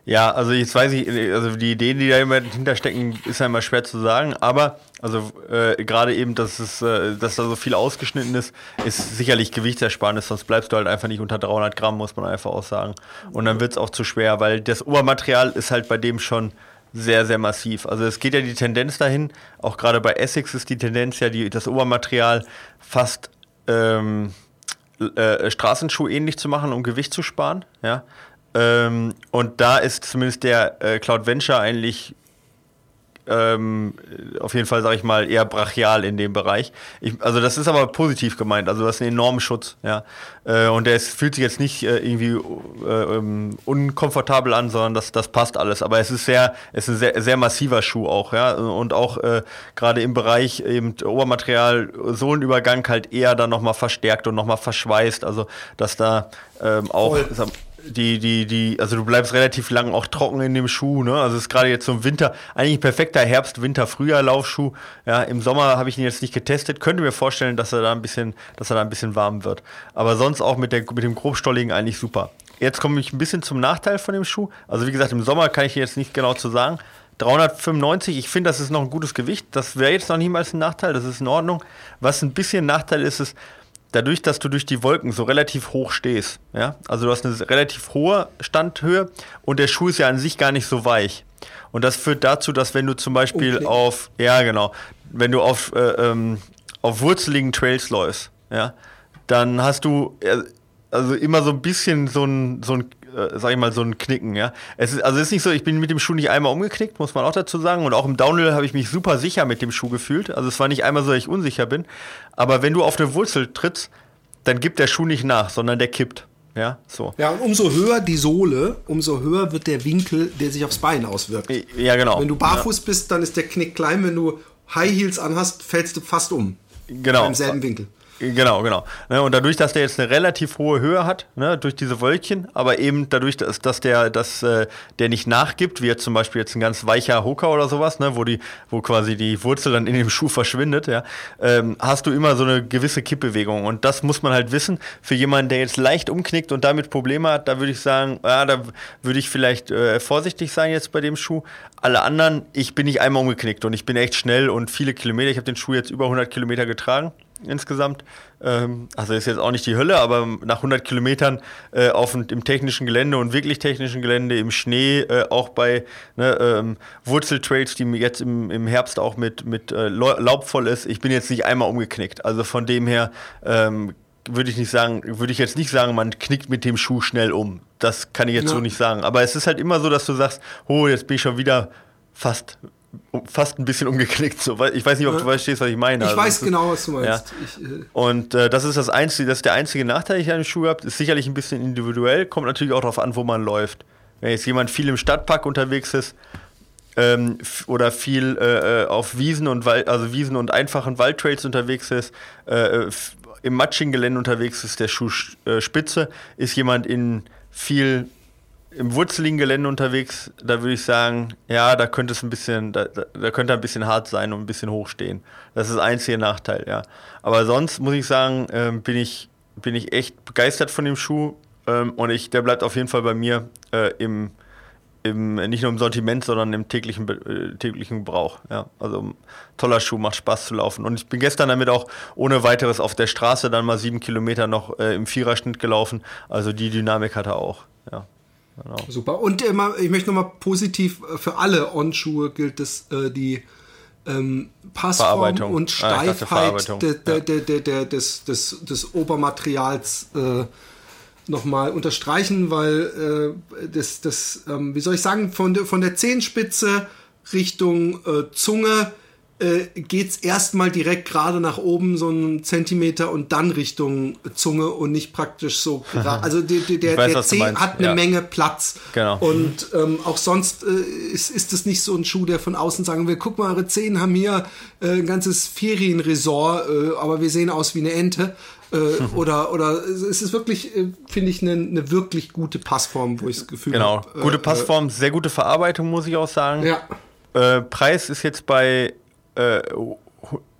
Ja, also jetzt weiß ich, also die Ideen, die da immer hinterstecken, ist ja immer schwer zu sagen, aber also äh, gerade eben, dass es, äh, dass da so viel ausgeschnitten ist, ist sicherlich Gewichtsersparnis, sonst bleibst du halt einfach nicht unter 300 Gramm, muss man einfach auch sagen. Und dann wird es auch zu schwer, weil das Obermaterial ist halt bei dem schon sehr, sehr massiv. Also es geht ja die Tendenz dahin, auch gerade bei Essex ist die Tendenz ja, die, das Obermaterial fast ähm, äh, Straßenschuh ähnlich zu machen, um Gewicht zu sparen, ja. Ähm, und da ist zumindest der äh, Cloud Venture eigentlich ähm, auf jeden Fall, sage ich mal, eher brachial in dem Bereich. Ich, also das ist aber positiv gemeint, also das ist ein enormer Schutz, ja. Äh, und der ist, fühlt sich jetzt nicht äh, irgendwie äh, ähm, unkomfortabel an, sondern das, das passt alles. Aber es ist sehr, es ist ein sehr, sehr massiver Schuh auch, ja. Und auch äh, gerade im Bereich eben Obermaterial, Sohlenübergang halt eher dann nochmal verstärkt und nochmal verschweißt. Also dass da ähm, auch. Voll die, die, die, also du bleibst relativ lang auch trocken in dem Schuh, ne? Also es ist gerade jetzt so ein Winter, eigentlich perfekter Herbst, Winter, Frühjahr Laufschuh. Ja, im Sommer habe ich ihn jetzt nicht getestet, könnte mir vorstellen, dass er da ein bisschen, dass er da ein bisschen warm wird. Aber sonst auch mit, der, mit dem grobstolligen eigentlich super. Jetzt komme ich ein bisschen zum Nachteil von dem Schuh. Also wie gesagt, im Sommer kann ich jetzt nicht genau zu sagen. 395, ich finde, das ist noch ein gutes Gewicht. Das wäre jetzt noch niemals ein Nachteil, das ist in Ordnung. Was ein bisschen Nachteil ist, ist, dadurch, dass du durch die Wolken so relativ hoch stehst, ja, also du hast eine relativ hohe Standhöhe und der Schuh ist ja an sich gar nicht so weich. Und das führt dazu, dass wenn du zum Beispiel okay. auf, ja genau, wenn du auf, äh, ähm, auf wurzeligen Trails läufst, ja, dann hast du äh, also immer so ein bisschen so ein, so ein äh, sag ich mal, so ein Knicken, ja. Es ist, also es ist nicht so, ich bin mit dem Schuh nicht einmal umgeknickt, muss man auch dazu sagen. Und auch im Downhill habe ich mich super sicher mit dem Schuh gefühlt. Also es war nicht einmal so, dass ich unsicher bin. Aber wenn du auf eine Wurzel trittst, dann gibt der Schuh nicht nach, sondern der kippt. Ja, so. Ja, und umso höher die Sohle, umso höher wird der Winkel, der sich aufs Bein auswirkt. Ja, genau. Wenn du barfuß ja. bist, dann ist der Knick klein. Wenn du High Heels anhast, fällst du fast um. Genau. Im selben Winkel. Genau, genau. Ne, und dadurch, dass der jetzt eine relativ hohe Höhe hat, ne, durch diese Wölkchen, aber eben dadurch, dass, dass der, dass, äh, der nicht nachgibt, wie jetzt zum Beispiel jetzt ein ganz weicher Hocker oder sowas, ne, wo die, wo quasi die Wurzel dann in dem Schuh verschwindet, ja, ähm, hast du immer so eine gewisse Kippbewegung. Und das muss man halt wissen. Für jemanden, der jetzt leicht umknickt und damit Probleme hat, da würde ich sagen, ja, da würde ich vielleicht äh, vorsichtig sein jetzt bei dem Schuh. Alle anderen, ich bin nicht einmal umgeknickt und ich bin echt schnell und viele Kilometer. Ich habe den Schuh jetzt über 100 Kilometer getragen insgesamt. Ähm, also ist jetzt auch nicht die Hölle, aber nach 100 Kilometern äh, auf im technischen Gelände und wirklich technischen Gelände im Schnee, äh, auch bei ne, ähm, Wurzeltrails, die jetzt im, im Herbst auch mit, mit äh, Laub voll ist. Ich bin jetzt nicht einmal umgeknickt. Also von dem her ähm, würde ich nicht sagen, würde ich jetzt nicht sagen, man knickt mit dem Schuh schnell um. Das kann ich jetzt ja. so nicht sagen. Aber es ist halt immer so, dass du sagst, oh, jetzt bin ich schon wieder fast fast ein bisschen umgeknickt. So. Ich weiß nicht, ob du verstehst, was ich meine. Ich also, weiß genau, was du meinst. Ja. Ich, äh und äh, das ist das einzige, das ist der einzige Nachteil, den ich an den Schuh habe. Ist sicherlich ein bisschen individuell, kommt natürlich auch darauf an, wo man läuft. Wenn jetzt jemand viel im Stadtpark unterwegs ist ähm, oder viel äh, äh auf Wiesen und Wald, also Wiesen und einfachen Waldtrails unterwegs ist, äh, im matschigen Gelände unterwegs ist, der Schuh spitze, ist jemand in viel im wurzeligen Gelände unterwegs, da würde ich sagen, ja, da könnte es ein bisschen, da, da könnte ein bisschen hart sein und ein bisschen hoch stehen. Das ist der einzige Nachteil, ja. Aber sonst muss ich sagen, ähm, bin ich, bin ich echt begeistert von dem Schuh ähm, und ich, der bleibt auf jeden Fall bei mir äh, im, im, nicht nur im Sortiment, sondern im täglichen, äh, täglichen Gebrauch. Ja. Also toller Schuh, macht Spaß zu laufen. Und ich bin gestern damit auch ohne weiteres auf der Straße dann mal sieben Kilometer noch äh, im Viererschnitt gelaufen. Also die Dynamik hat er auch. Ja. Genau. Super. Und äh, ich möchte nochmal positiv äh, für alle On-Schuhe gilt es, äh, die ähm, Passform und ah, Steifheit ah, de, de, de, de, des, des, des Obermaterials äh, nochmal unterstreichen, weil äh, das, das ähm, wie soll ich sagen, von, de, von der Zehenspitze Richtung äh, Zunge äh, geht es erstmal direkt gerade nach oben, so einen Zentimeter und dann Richtung Zunge und nicht praktisch so *laughs* gerade. Also die, der, weiß, der Zeh hat eine ja. Menge Platz. Genau. Und ähm, auch sonst äh, ist, ist es nicht so ein Schuh, der von außen sagen will, guck mal, eure Zehen haben hier äh, ein ganzes Ferienresort, äh, aber wir sehen aus wie eine Ente. Äh, *laughs* oder, oder es ist wirklich, äh, finde ich, eine, eine wirklich gute Passform, wo ich das Gefühl habe. Genau, hab, gute Passform, sehr gute Verarbeitung, muss ich auch sagen. Ja. Preis ist jetzt bei äh,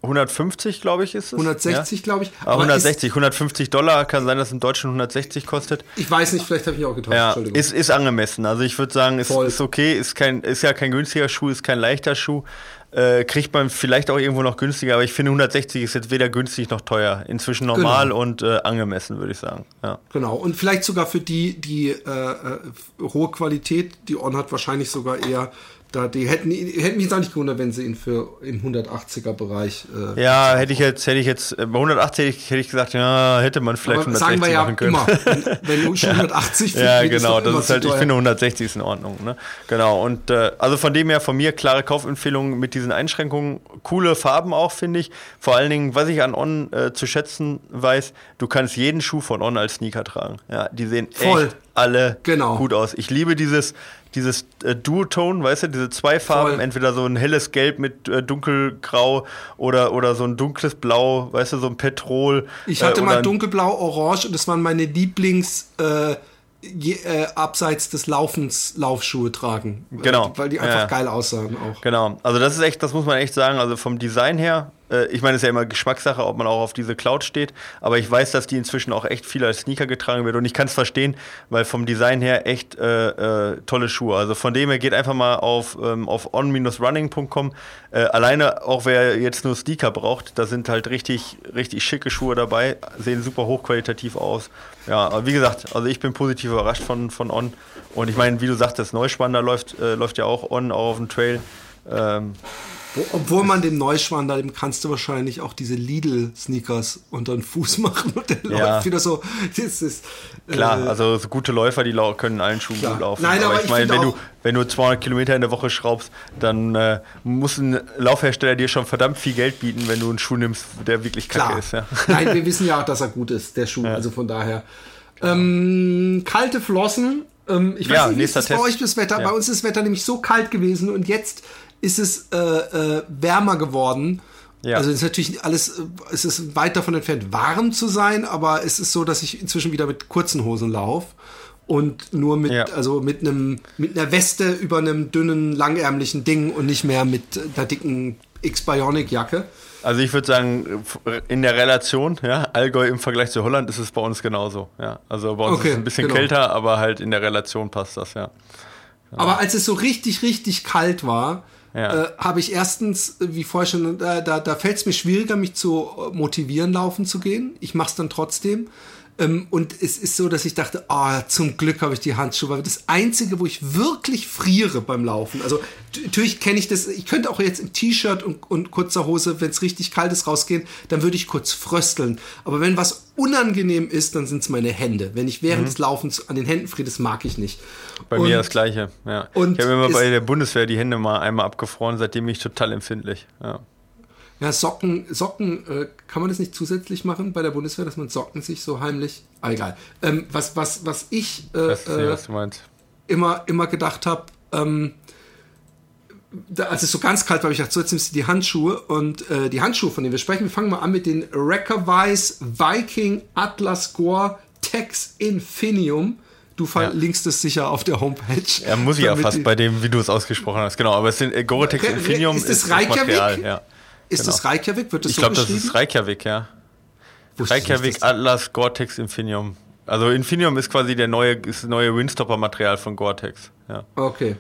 150, glaube ich, ist es. 160, ja? glaube ich. Ah, 160, 150 Dollar. Kann sein, dass es im Deutschen 160 kostet. Ich weiß nicht, vielleicht habe ich auch getäuscht. Ja, ist, ist angemessen. Also ich würde sagen, ist, ist okay. Ist, kein, ist ja kein günstiger Schuh, ist kein leichter Schuh. Äh, kriegt man vielleicht auch irgendwo noch günstiger, aber ich finde 160 ist jetzt weder günstig noch teuer. Inzwischen normal genau. und äh, angemessen, würde ich sagen. Ja. Genau. Und vielleicht sogar für die, die äh, äh hohe Qualität, die On hat wahrscheinlich sogar eher da, die hätten, hätten mich jetzt auch nicht gewundert, wenn sie ihn für im 180er Bereich. Äh, ja, hätte ich jetzt, hätte ich jetzt, bei 180 hätte ich gesagt, ja, hätte man vielleicht Aber 160 sagen wir ja machen können. Immer, wenn, wenn du *laughs* schon 180 Ja, genau, das ist halt, ich finde 160 ist in Ordnung, ne? Genau, und äh, also von dem her von mir klare Kaufempfehlungen mit diesen Einschränkungen, coole Farben auch, finde ich. Vor allen Dingen, was ich an On äh, zu schätzen weiß, du kannst jeden Schuh von On als Sneaker tragen. Ja, die sehen Voll. echt alle genau. gut aus. Ich liebe dieses dieses äh, Duotone, weißt du, diese zwei Farben, Voll. entweder so ein helles Gelb mit äh, dunkelgrau oder, oder so ein dunkles Blau, weißt du, so ein Petrol. Ich hatte äh, mal dunkelblau, orange und das waren meine Lieblings äh, je, äh, abseits des Laufens Laufschuhe tragen. Genau. Weil die einfach ja. geil aussahen auch. Genau. Also das ist echt, das muss man echt sagen, also vom Design her äh, ich meine, es ist ja immer Geschmackssache, ob man auch auf diese Cloud steht, aber ich weiß, dass die inzwischen auch echt viel als Sneaker getragen wird und ich kann es verstehen, weil vom Design her echt äh, äh, tolle Schuhe. Also von dem her geht einfach mal auf, ähm, auf on-running.com. Äh, alleine auch wer jetzt nur Sneaker braucht, da sind halt richtig, richtig schicke Schuhe dabei, sehen super hochqualitativ aus. Ja, aber wie gesagt, also ich bin positiv überrascht von, von On. Und ich meine, wie du sagtest, Neuspanner läuft, äh, läuft ja auch On, auch auf dem Trail. Ähm, obwohl man dem Neuschwander, dem kannst du wahrscheinlich auch diese Lidl-Sneakers unter den Fuß machen und der ja. läuft wieder so. Das ist, Klar, äh, also so gute Läufer, die können allen Schuhen klar. gut laufen. Nein, aber, aber ich, meine, wenn du, wenn du 200 Kilometer in der Woche schraubst, dann äh, muss ein Laufhersteller dir schon verdammt viel Geld bieten, wenn du einen Schuh nimmst, der wirklich kacke klar. ist. Ja. Nein, wir wissen ja auch, dass er gut ist, der Schuh. Ja. Also von daher. Ähm, kalte Flossen. Ähm, ich weiß ja, nicht, wie ist das bei euch das Wetter? Bei uns ist das Wetter nämlich so kalt gewesen und jetzt ist es äh, äh, wärmer geworden. Ja. Also es ist natürlich alles, äh, es ist weit davon entfernt, warm zu sein, aber es ist so, dass ich inzwischen wieder mit kurzen Hosen laufe und nur mit, ja. also mit einem, mit einer Weste über einem dünnen, langärmlichen Ding und nicht mehr mit einer dicken X-Bionic-Jacke. Also ich würde sagen, in der Relation, ja, Allgäu im Vergleich zu Holland ist es bei uns genauso. Ja. Also bei uns okay, ist es ein bisschen genau. kälter, aber halt in der Relation passt das, ja. Genau. Aber als es so richtig, richtig kalt war, ja. äh, habe ich erstens, wie vorher schon, äh, da, da fällt es mir schwieriger, mich zu motivieren, laufen zu gehen. Ich mache es dann trotzdem. Ähm, und es ist so, dass ich dachte, oh, zum Glück habe ich die Handschuhe, weil das Einzige, wo ich wirklich friere beim Laufen, also natürlich kenne ich das, ich könnte auch jetzt im T-Shirt und, und kurzer Hose, wenn es richtig kalt ist, rausgehen, dann würde ich kurz frösteln. Aber wenn was unangenehm ist, dann sind es meine Hände. Wenn ich während mhm. des Laufens an den Händen friere, das mag ich nicht. Bei und, mir das Gleiche, ja. Und ich habe immer bei der Bundeswehr die Hände mal einmal abgefroren, seitdem bin ich total empfindlich, ja. Ja, Socken, Socken, äh, kann man das nicht zusätzlich machen bei der Bundeswehr, dass man Socken sich so heimlich. Ah, egal. Ähm, was, was, was ich äh, was, äh, was immer, immer gedacht habe, ähm, da, als es so ganz kalt war, habe ich gedacht, so jetzt nimmst du die Handschuhe und äh, die Handschuhe, von denen wir sprechen, wir fangen mal an mit den Reckerwise Viking Atlas Gore Tex Infinium. Du verlinkst ja. es sicher auf der Homepage. Ja, muss ich ja fast bei dem, wie du es ausgesprochen hast. Genau, aber es sind äh, Gore-Tex Infinium ist, ist das Reykjavik? Material, ja. Ist genau. das Reykjavik? Wird das ich so glaube, das ist Reykjavik, ja. Wusste Reykjavik Atlas Gore-Tex Infinium. Also Infinium ist quasi der neue, ist das neue Windstopper-Material von Gore-Tex. Ja. Okay.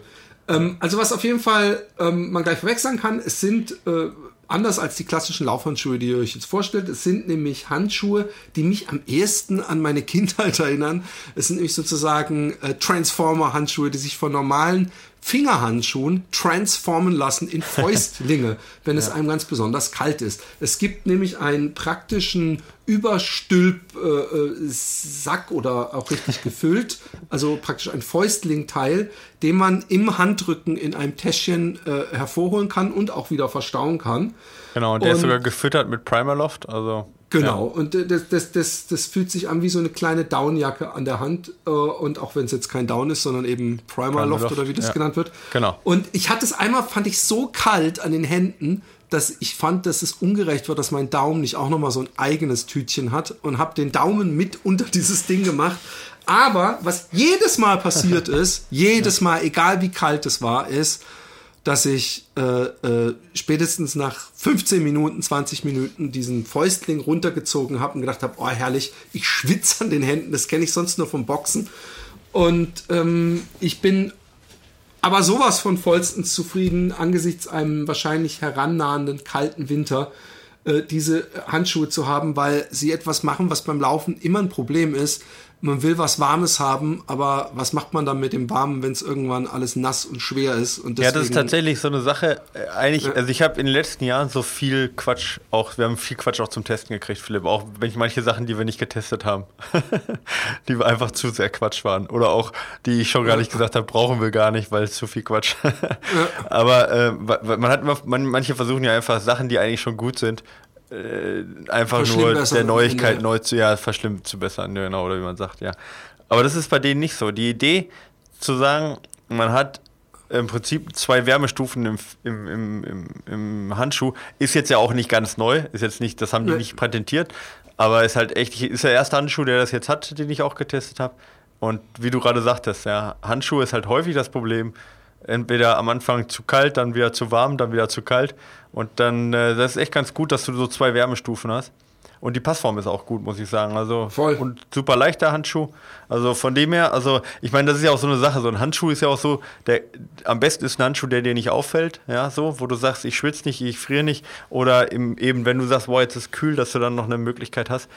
Ähm, also was auf jeden Fall ähm, man gleich verwechseln kann, es sind äh, anders als die klassischen Laufhandschuhe, die ihr euch jetzt vorstellt. Es sind nämlich Handschuhe, die mich am ehesten an meine Kindheit *laughs* erinnern. Es sind nämlich sozusagen äh, Transformer-Handschuhe, die sich von normalen Fingerhandschuhen transformen lassen in *laughs* Fäustlinge, wenn es einem ganz besonders kalt ist. Es gibt nämlich einen praktischen Überstülp-Sack äh, oder auch richtig gefüllt, also praktisch ein Fäustlingteil, den man im Handrücken in einem Täschchen äh, hervorholen kann und auch wieder verstauen kann. Genau, und der und, ist sogar gefüttert mit Primerloft, also Genau, ja. und das, das, das, das fühlt sich an wie so eine kleine Downjacke an der Hand. Äh, und auch wenn es jetzt kein Down ist, sondern eben Primer Loft oder wie das ja. genannt wird. Genau. Und ich hatte es einmal, fand ich so kalt an den Händen, dass ich fand, dass es ungerecht war, dass mein Daumen nicht auch nochmal so ein eigenes Tütchen hat und habe den Daumen mit unter dieses Ding gemacht. Aber was jedes Mal passiert *laughs* ist, jedes Mal, egal wie kalt es war, ist, dass ich äh, äh, spätestens nach 15 Minuten, 20 Minuten diesen Fäustling runtergezogen habe und gedacht habe, oh herrlich, ich schwitze an den Händen, das kenne ich sonst nur vom Boxen. Und ähm, ich bin aber sowas von vollstens zufrieden angesichts einem wahrscheinlich herannahenden kalten Winter äh, diese Handschuhe zu haben, weil sie etwas machen, was beim Laufen immer ein Problem ist, man will was Warmes haben, aber was macht man dann mit dem Warmen, wenn es irgendwann alles nass und schwer ist? Und deswegen, ja, das ist tatsächlich so eine Sache. Äh, eigentlich, ja. also ich habe in den letzten Jahren so viel Quatsch auch, wir haben viel Quatsch auch zum Testen gekriegt, Philipp. Auch wenn ich manche Sachen, die wir nicht getestet haben, *laughs* die einfach zu sehr Quatsch waren. Oder auch, die ich schon gar nicht gesagt habe, brauchen wir gar nicht, weil es zu viel Quatsch. *laughs* Aber äh, man hat immer, man, manche versuchen ja einfach Sachen, die eigentlich schon gut sind, äh, einfach nur der Neuigkeit neu zu, ja, verschlimmt zu bessern, genau, oder wie man sagt, ja. Aber das ist bei denen nicht so. Die Idee zu sagen, man hat im Prinzip zwei Wärmestufen im, im, im, im, Handschuh, ist jetzt ja auch nicht ganz neu, ist jetzt nicht, das haben die nicht patentiert, aber ist halt echt, ist der erste Handschuh, der das jetzt hat, den ich auch getestet habe. Und wie du gerade sagtest, ja, Handschuh ist halt häufig das Problem, entweder am Anfang zu kalt, dann wieder zu warm, dann wieder zu kalt. Und dann, äh, das ist echt ganz gut, dass du so zwei Wärmestufen hast. Und die Passform ist auch gut, muss ich sagen. Also Voll. und super leichter Handschuh. Also von dem her, also ich meine, das ist ja auch so eine Sache. So ein Handschuh ist ja auch so, der am besten ist ein Handschuh, der dir nicht auffällt, ja, so, wo du sagst, ich schwitze nicht, ich friere nicht. Oder im, eben, wenn du sagst, boah, jetzt ist kühl, dass du dann noch eine Möglichkeit hast.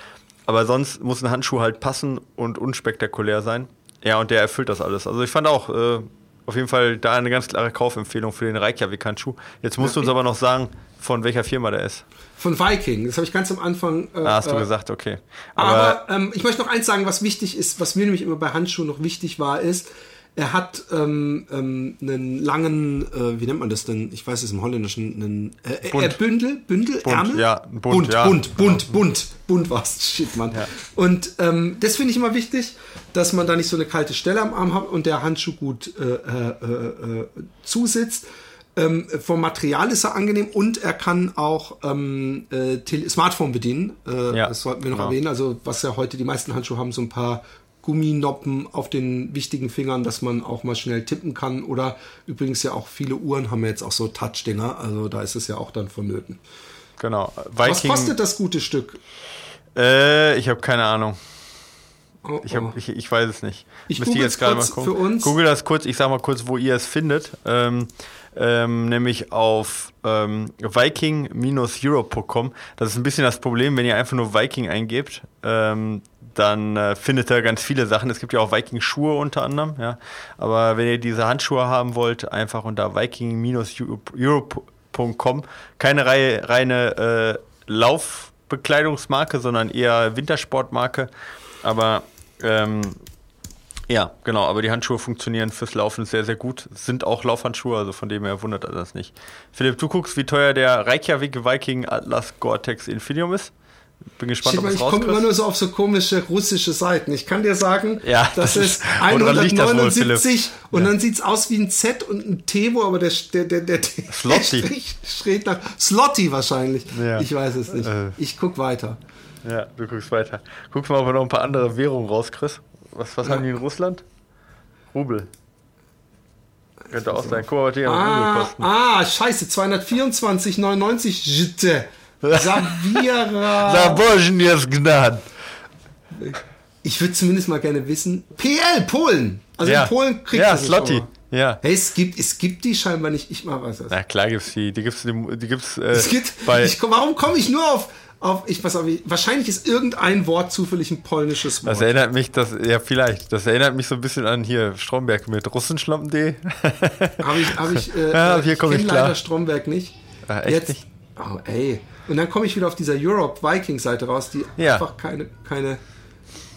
Aber sonst muss ein Handschuh halt passen und unspektakulär sein. Ja, und der erfüllt das alles. Also ich fand auch, äh, auf jeden Fall da eine ganz klare Kaufempfehlung für den Reykjavik-Handschuh. Jetzt musst du uns aber noch sagen, von welcher Firma der ist. Von Viking. Das habe ich ganz am Anfang. Äh, ah, hast du äh, gesagt, okay. Aber, aber ähm, ich möchte noch eins sagen, was wichtig ist, was mir nämlich immer bei Handschuhen noch wichtig war, ist, er hat ähm, ähm, einen langen, äh, wie nennt man das denn? Ich weiß es im Holländischen, einen äh, äh, Bündel, Bündel, bunt, Ärmel? Ja, bunt, bunt, ja. bunt, bunt, bunt, bunt war's. Shit, Mann. Ja. Und ähm, das finde ich immer wichtig, dass man da nicht so eine kalte Stelle am Arm hat und der Handschuh gut äh, äh, äh, zusitzt. Ähm, vom Material ist er angenehm und er kann auch ähm, äh, Smartphone bedienen. Äh, ja, das sollten wir noch genau. erwähnen. Also was ja heute die meisten Handschuhe haben, so ein paar Gumminoppen auf den wichtigen Fingern, dass man auch mal schnell tippen kann. Oder übrigens ja auch viele Uhren haben ja jetzt auch so Touch-Dinger, also da ist es ja auch dann vonnöten. Genau. Viking, Was kostet das gute Stück? Äh, ich habe keine Ahnung. Oh, ich, hab, oh. ich, ich, weiß es nicht. Ich google jetzt gerade mal gucken. Google das kurz, ich sag mal kurz, wo ihr es findet. Ähm, ähm, nämlich auf ähm, viking-europe.com. Das ist ein bisschen das Problem, wenn ihr einfach nur Viking eingebt, ähm, dann äh, findet ihr ganz viele Sachen. Es gibt ja auch Viking-Schuhe unter anderem, ja. Aber wenn ihr diese Handschuhe haben wollt, einfach unter viking-europe.com. Keine Reihe, reine äh, Laufbekleidungsmarke, sondern eher Wintersportmarke. Aber ähm, ja, genau, aber die Handschuhe funktionieren fürs Laufen sehr, sehr gut. Sind auch Laufhandschuhe, also von dem her wundert er das nicht. Philipp, du guckst, wie teuer der Reykjavik Viking Atlas Gore-Tex Infinium ist. Bin gespannt, ich, ob es Ich komme immer nur so auf so komische russische Seiten. Ich kann dir sagen, ja, das, das ist 179 und ja. dann sieht es aus wie ein Z und ein T, wo aber der, der, der, der, Slotty. *laughs* steht nach Slotty wahrscheinlich. Ja. Ich weiß es nicht. Äh. Ich guck weiter. Ja, du guckst weiter. Guck mal, ob wir noch ein paar andere Währungen raus, Chris. Was, was ja. haben die in Russland? Rubel. Könnte auch sein. Guck mal, was die ah, Rubel kosten. Ah, scheiße, 224,99 Savira. Zabozhnies Gnad. Ich würde zumindest mal gerne wissen. PL, Polen. Also ja. in Polen kriegt ja, Slotty. Ja. Hey, es gibt, es gibt die scheinbar nicht. Ich mal was. Na klar gibt's die. Die gibt's, die, die gibt's. Äh, es gibt, bei ich, warum komme ich nur auf auf, ich weiß auch, wahrscheinlich ist irgendein Wort zufällig ein polnisches Wort. Das erinnert mich, das, ja vielleicht, das erinnert mich so ein bisschen an hier Stromberg mit Russenschlampen.de. Habe ich, hab ich, äh, ja, hier komme ich klar. leider Stromberg nicht. Ah, echt Jetzt, nicht? Oh, ey. Und dann komme ich wieder auf dieser Europe Viking Seite raus, die ja. einfach keine, keine,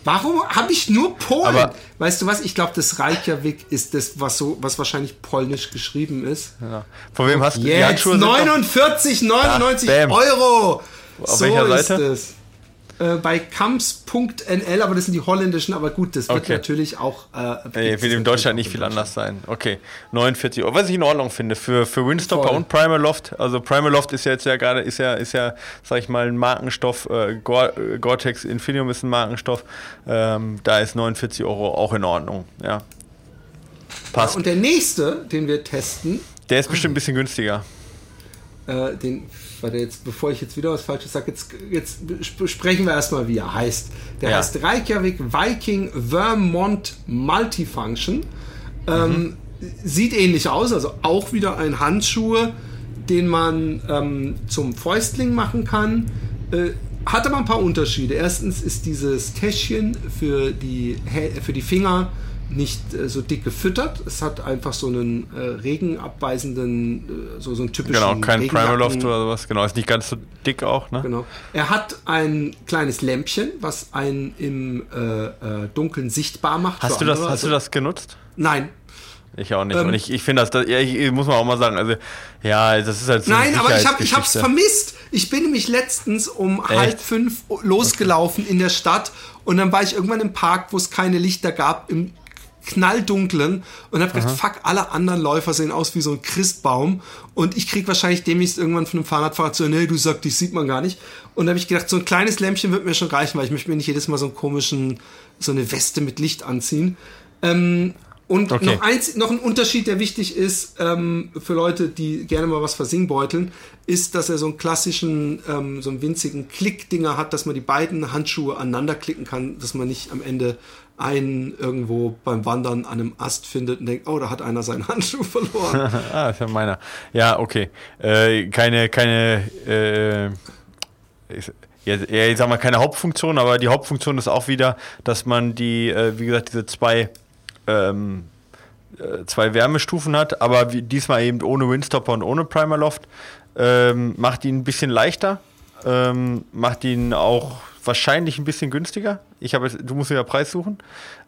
Warum habe ich nur Polen? Aber weißt du was? Ich glaube, das Reykjavik ist das, was so, was wahrscheinlich polnisch geschrieben ist. Ja. Von wem hast du die Handschuhe? 49,99 Euro. Auf so welcher Seite? Ist es. Äh, bei kamps.nl, aber das sind die holländischen, aber gut, das wird okay. natürlich auch. Äh, nee, wird in Deutschland nicht viel anders sein. Okay, 49 Euro. Was ich in Ordnung finde für, für Windstopper Voll. und Primaloft. Also Primaloft ist ja jetzt ja gerade, ist ja, ist ja, sag ich mal, ein Markenstoff. Äh, Gore-Tex Infinium ist ein Markenstoff. Ähm, da ist 49 Euro auch in Ordnung. Ja. Passt. Und der nächste, den wir testen. Der ist bestimmt ein bisschen günstiger. Äh, den warte jetzt, bevor ich jetzt wieder was Falsches sage, jetzt, jetzt sprechen wir erstmal, wie er heißt. Der ja. heißt Reykjavik Viking Vermont Multifunction. Ähm, mhm. Sieht ähnlich aus, also auch wieder ein Handschuh, den man ähm, zum Fäustling machen kann. Äh, hat aber ein paar Unterschiede. Erstens ist dieses Täschchen für die, für die Finger nicht äh, so dick gefüttert. Es hat einfach so einen äh, regenabweisenden, äh, so, so einen typischen. Genau, kein Primaloft oder sowas. Genau, ist nicht ganz so dick auch. Ne? Genau. Er hat ein kleines Lämpchen, was einen im äh, äh, Dunkeln sichtbar macht. Hast, du das, hast du das genutzt? Nein. Ich auch nicht. Ähm, und ich, ich finde das, das ja, ich, muss man auch mal sagen, also ja, das ist halt so Nein, aber ich habe ich hab's vermisst. Ich bin nämlich letztens um Echt? halb fünf losgelaufen okay. in der Stadt und dann war ich irgendwann im Park, wo es keine Lichter gab, im knalldunklen und habe gedacht, fuck, alle anderen Läufer sehen aus wie so ein Christbaum und ich krieg wahrscheinlich demnächst irgendwann von einem Fahrradfahrer zu, nee, du sagst, dich sieht man gar nicht. Und da habe ich gedacht, so ein kleines Lämpchen wird mir schon reichen, weil ich möchte mir nicht jedes Mal so einen komischen, so eine Weste mit Licht anziehen. Ähm, und okay. noch, eins, noch ein Unterschied, der wichtig ist ähm, für Leute, die gerne mal was versingbeuteln, ist, dass er so einen klassischen, ähm, so einen winzigen Klickdinger hat, dass man die beiden Handschuhe aneinander klicken kann, dass man nicht am Ende einen irgendwo beim Wandern an einem Ast findet und denkt, oh, da hat einer seinen *laughs* Handschuh verloren. *laughs* ah, ist ja meiner. Ja, okay. Äh, keine, keine, äh, ja, ich sag mal, keine Hauptfunktion, aber die Hauptfunktion ist auch wieder, dass man die, äh, wie gesagt, diese zwei, ähm, äh, zwei Wärmestufen hat, aber wie, diesmal eben ohne Windstopper und ohne Primaloft. Ähm, macht ihn ein bisschen leichter, ähm, macht ihn auch wahrscheinlich ein bisschen günstiger. Ich habe du musst ja Preis suchen,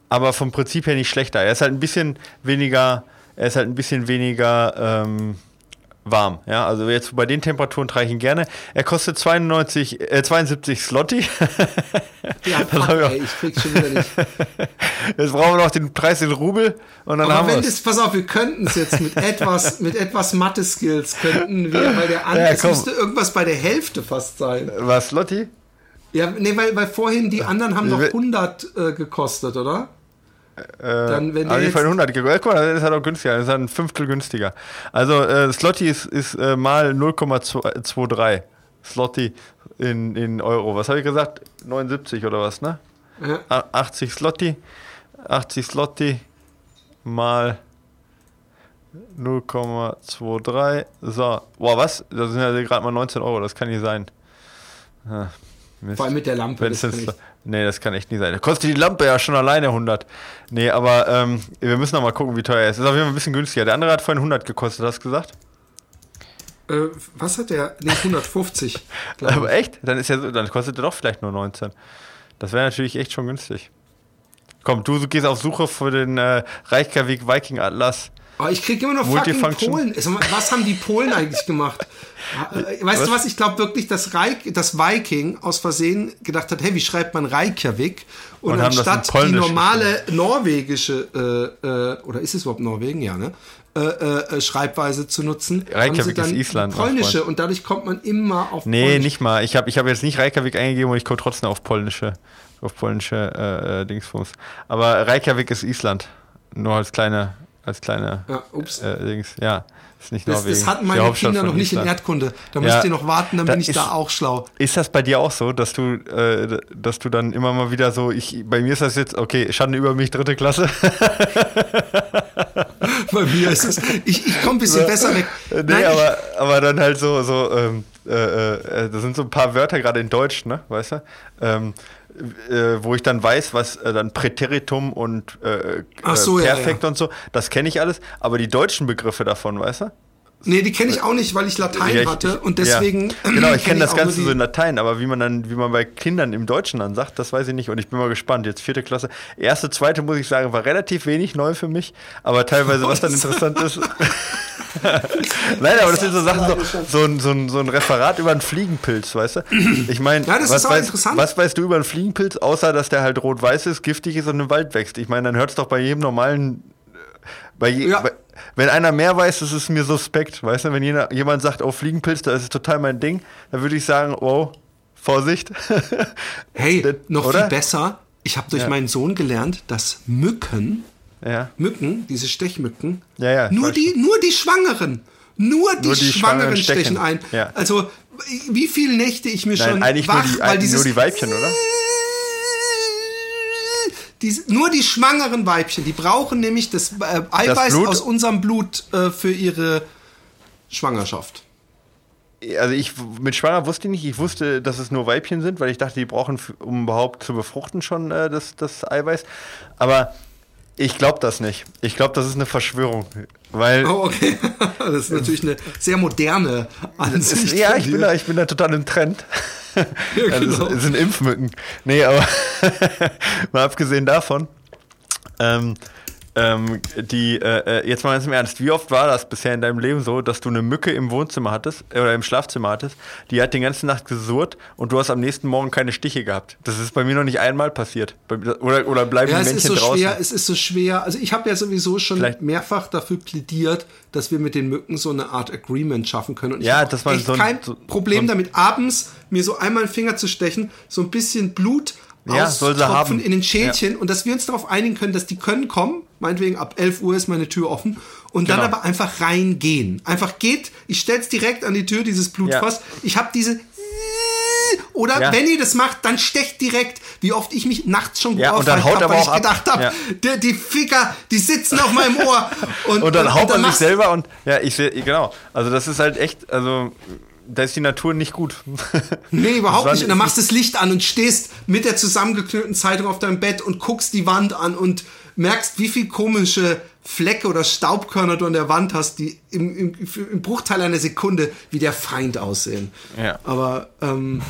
aber vom Prinzip her nicht schlechter. Er ist halt ein bisschen weniger, er ist halt ein bisschen weniger ähm, warm. Ja, also jetzt bei den Temperaturen trage ich ihn gerne. Er kostet 92, äh, 72 Slotty. *laughs* Ja, fuck, ey, ich krieg's schon wieder nicht. *laughs* Jetzt brauchen wir noch den Preis in Rubel und dann Aber haben wir es. Pass auf, wir könnten es jetzt mit *laughs* etwas, mit etwas Mathe-Skills könnten wir, weil der andere, ja, es müsste irgendwas bei der Hälfte fast sein. Was, Slotty? Ja, nee, weil, weil vorhin die anderen haben doch 100 äh, gekostet, oder? Äh, dann, wenn also die von 100 gekostet. Guck mal, das ist halt auch günstiger. Das ist halt ein Fünftel günstiger. Also, äh, Slotty ist, ist äh, mal 0,23. Slotty in, in Euro. Was habe ich gesagt? 79 oder was, ne? Ja. 80 Slotti. 80 Slotti mal 0,23. So. Boah, was? Das sind ja gerade mal 19 Euro. Das kann nicht sein. Ah, Vor allem mit der Lampe. Das das nee, das kann echt nicht sein. Da kostet die Lampe ja schon alleine 100. Nee, aber ähm, wir müssen noch mal gucken, wie teuer er ist. Ist auf jeden Fall ein bisschen günstiger. Der andere hat vorhin 100 gekostet, hast du gesagt? Äh, was hat der? Nee, 150. *laughs* aber echt? Dann, ist ja so, dann kostet er doch vielleicht nur 19. Das wäre natürlich echt schon günstig. Komm, du gehst auf Suche für den äh, Reykjavik Viking Atlas. Aber ich kriege immer noch fucking Polen. Was haben die Polen eigentlich gemacht? Äh, weißt was? du was? Ich glaube wirklich, dass, Reik, dass Viking aus Versehen gedacht hat, hey, wie schreibt man Reykjavik? Und, und anstatt die normale norwegische, äh, äh, oder ist es überhaupt Norwegen? Ja, ne? Äh, äh, Schreibweise zu nutzen. Reykjavik ist Island. Polnische und dadurch kommt man immer auf Nee, Polnisch. nicht mal. Ich habe ich hab jetzt nicht Reykjavik eingegeben und ich komme trotzdem auf polnische, auf polnische äh, Dingsbums. Aber Reykjavik ist Island. Nur als kleine, als kleine ja, ups. Dings. Ja. Ist nicht das, Norwegen. das hatten meine Kinder noch nicht in Erdkunde. Da ja, müsst ihr noch warten, dann da bin ich ist, da auch schlau. Ist das bei dir auch so, dass du, äh, dass du dann immer mal wieder so, ich, bei mir ist das jetzt, okay, Schande über mich, dritte Klasse. *laughs* bei mir ist es, ich, ich komme ein bisschen *laughs* besser weg. Nee, Nein, aber, aber dann halt so, so ähm, äh, äh, da sind so ein paar Wörter gerade in Deutsch, ne, weißt du? Ähm, äh, wo ich dann weiß, was äh, dann Präteritum und äh, so, Perfekt ja, ja. und so, das kenne ich alles, aber die deutschen Begriffe davon, weißt du? Nee, die kenne ich auch nicht, weil ich Latein ja, ich, hatte und deswegen. Ja. *clears throat* Genau, ich kenne *clears throat* kenn das Ganze so in Latein, aber wie man dann, wie man bei Kindern im Deutschen dann sagt, das weiß ich nicht und ich bin mal gespannt. Jetzt vierte Klasse. Erste, zweite, muss ich sagen, war relativ wenig neu für mich, aber teilweise, was dann *laughs* interessant ist. *laughs* Nein, aber das sind so Sachen, so, so, ein, so, so ein Referat über einen Fliegenpilz, weißt du? Ich meine, ja, was, weißt, was weißt du über einen Fliegenpilz, außer dass der halt rot-weiß ist, giftig ist und im Wald wächst? Ich meine, dann hört es doch bei jedem normalen bei, je, ja. bei, wenn einer mehr weiß, das ist mir suspekt. Weißt du, wenn jener, jemand sagt, oh, Fliegenpilz, das ist total mein Ding, dann würde ich sagen, oh, Vorsicht. *laughs* hey, das, noch oder? viel besser. Ich habe durch ja. meinen Sohn gelernt, dass Mücken, ja. Mücken, diese Stechmücken, ja, nur, die, nur die Schwangeren, nur die, nur die Schwangeren, stechen, stechen ein. Also, wie viele Nächte ich mir Nein, schon wach, die, weil dieses, nur die Weibchen, oder? Die, nur die schwangeren Weibchen, die brauchen nämlich das äh, Eiweiß das aus unserem Blut äh, für ihre Schwangerschaft. Also ich mit schwanger wusste ich nicht, ich wusste, dass es nur Weibchen sind, weil ich dachte, die brauchen, um überhaupt zu befruchten, schon äh, das, das Eiweiß. Aber ich glaube das nicht. Ich glaube, das ist eine Verschwörung. Weil oh, okay. *laughs* Das ist natürlich eine sehr moderne Ansicht. ja, ich bin, da, ich bin da total im Trend. *laughs* Ja, genau. also, sind Impfmücken. Nee, aber *laughs* mal abgesehen davon, ähm, ähm, die, äh, äh, jetzt mal ganz im Ernst, wie oft war das bisher in deinem Leben so, dass du eine Mücke im Wohnzimmer hattest äh, oder im Schlafzimmer hattest, die hat die ganze Nacht gesurrt und du hast am nächsten Morgen keine Stiche gehabt? Das ist bei mir noch nicht einmal passiert. Oder, oder bleiben ja, die Männchen so draußen? Schwer, es ist so schwer. Also ich habe ja sowieso schon Vielleicht. mehrfach dafür plädiert, dass wir mit den Mücken so eine Art Agreement schaffen können. Und ich ja, das war so ein, kein so, Problem so damit, abends mir so einmal den Finger zu stechen, so ein bisschen Blut ja, austropfen in den Schälchen ja. und dass wir uns darauf einigen können, dass die können kommen. Meinetwegen ab 11 Uhr ist meine Tür offen und genau. dann aber einfach reingehen. Einfach geht, ich stell's direkt an die Tür, dieses Blutfass. Ja. Ich habe diese oder ja. wenn ihr das macht, dann stecht direkt, wie oft ich mich nachts schon ja, und dann haut hab, weil ich gedacht habe, ja. die, die, Ficker, die sitzen auf meinem Ohr. *laughs* Und, und dann und, haut man sich selber und ja, ich sehe, genau. Also das ist halt echt, also da ist die Natur nicht gut. *laughs* Nee, überhaupt nicht. Und dann machst du das Licht an und stehst mit der zusammengeknüllten Zeitung auf deinem Bett und guckst die Wand an und merkst, wie viel komische Flecke oder Staubkörner du an der Wand hast, die im, im, im Bruchteil einer Sekunde wie der Feind aussehen. Ja. Aber ähm,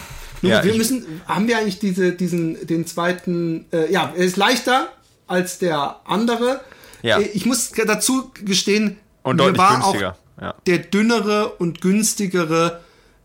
ja, wir müssen, haben wir eigentlich diese, diesen, den zweiten, äh, ja, er ist leichter als der andere. Ja. Äh, ich muss dazu gestehen, und war günstiger. auch ja. der dünnere und günstigere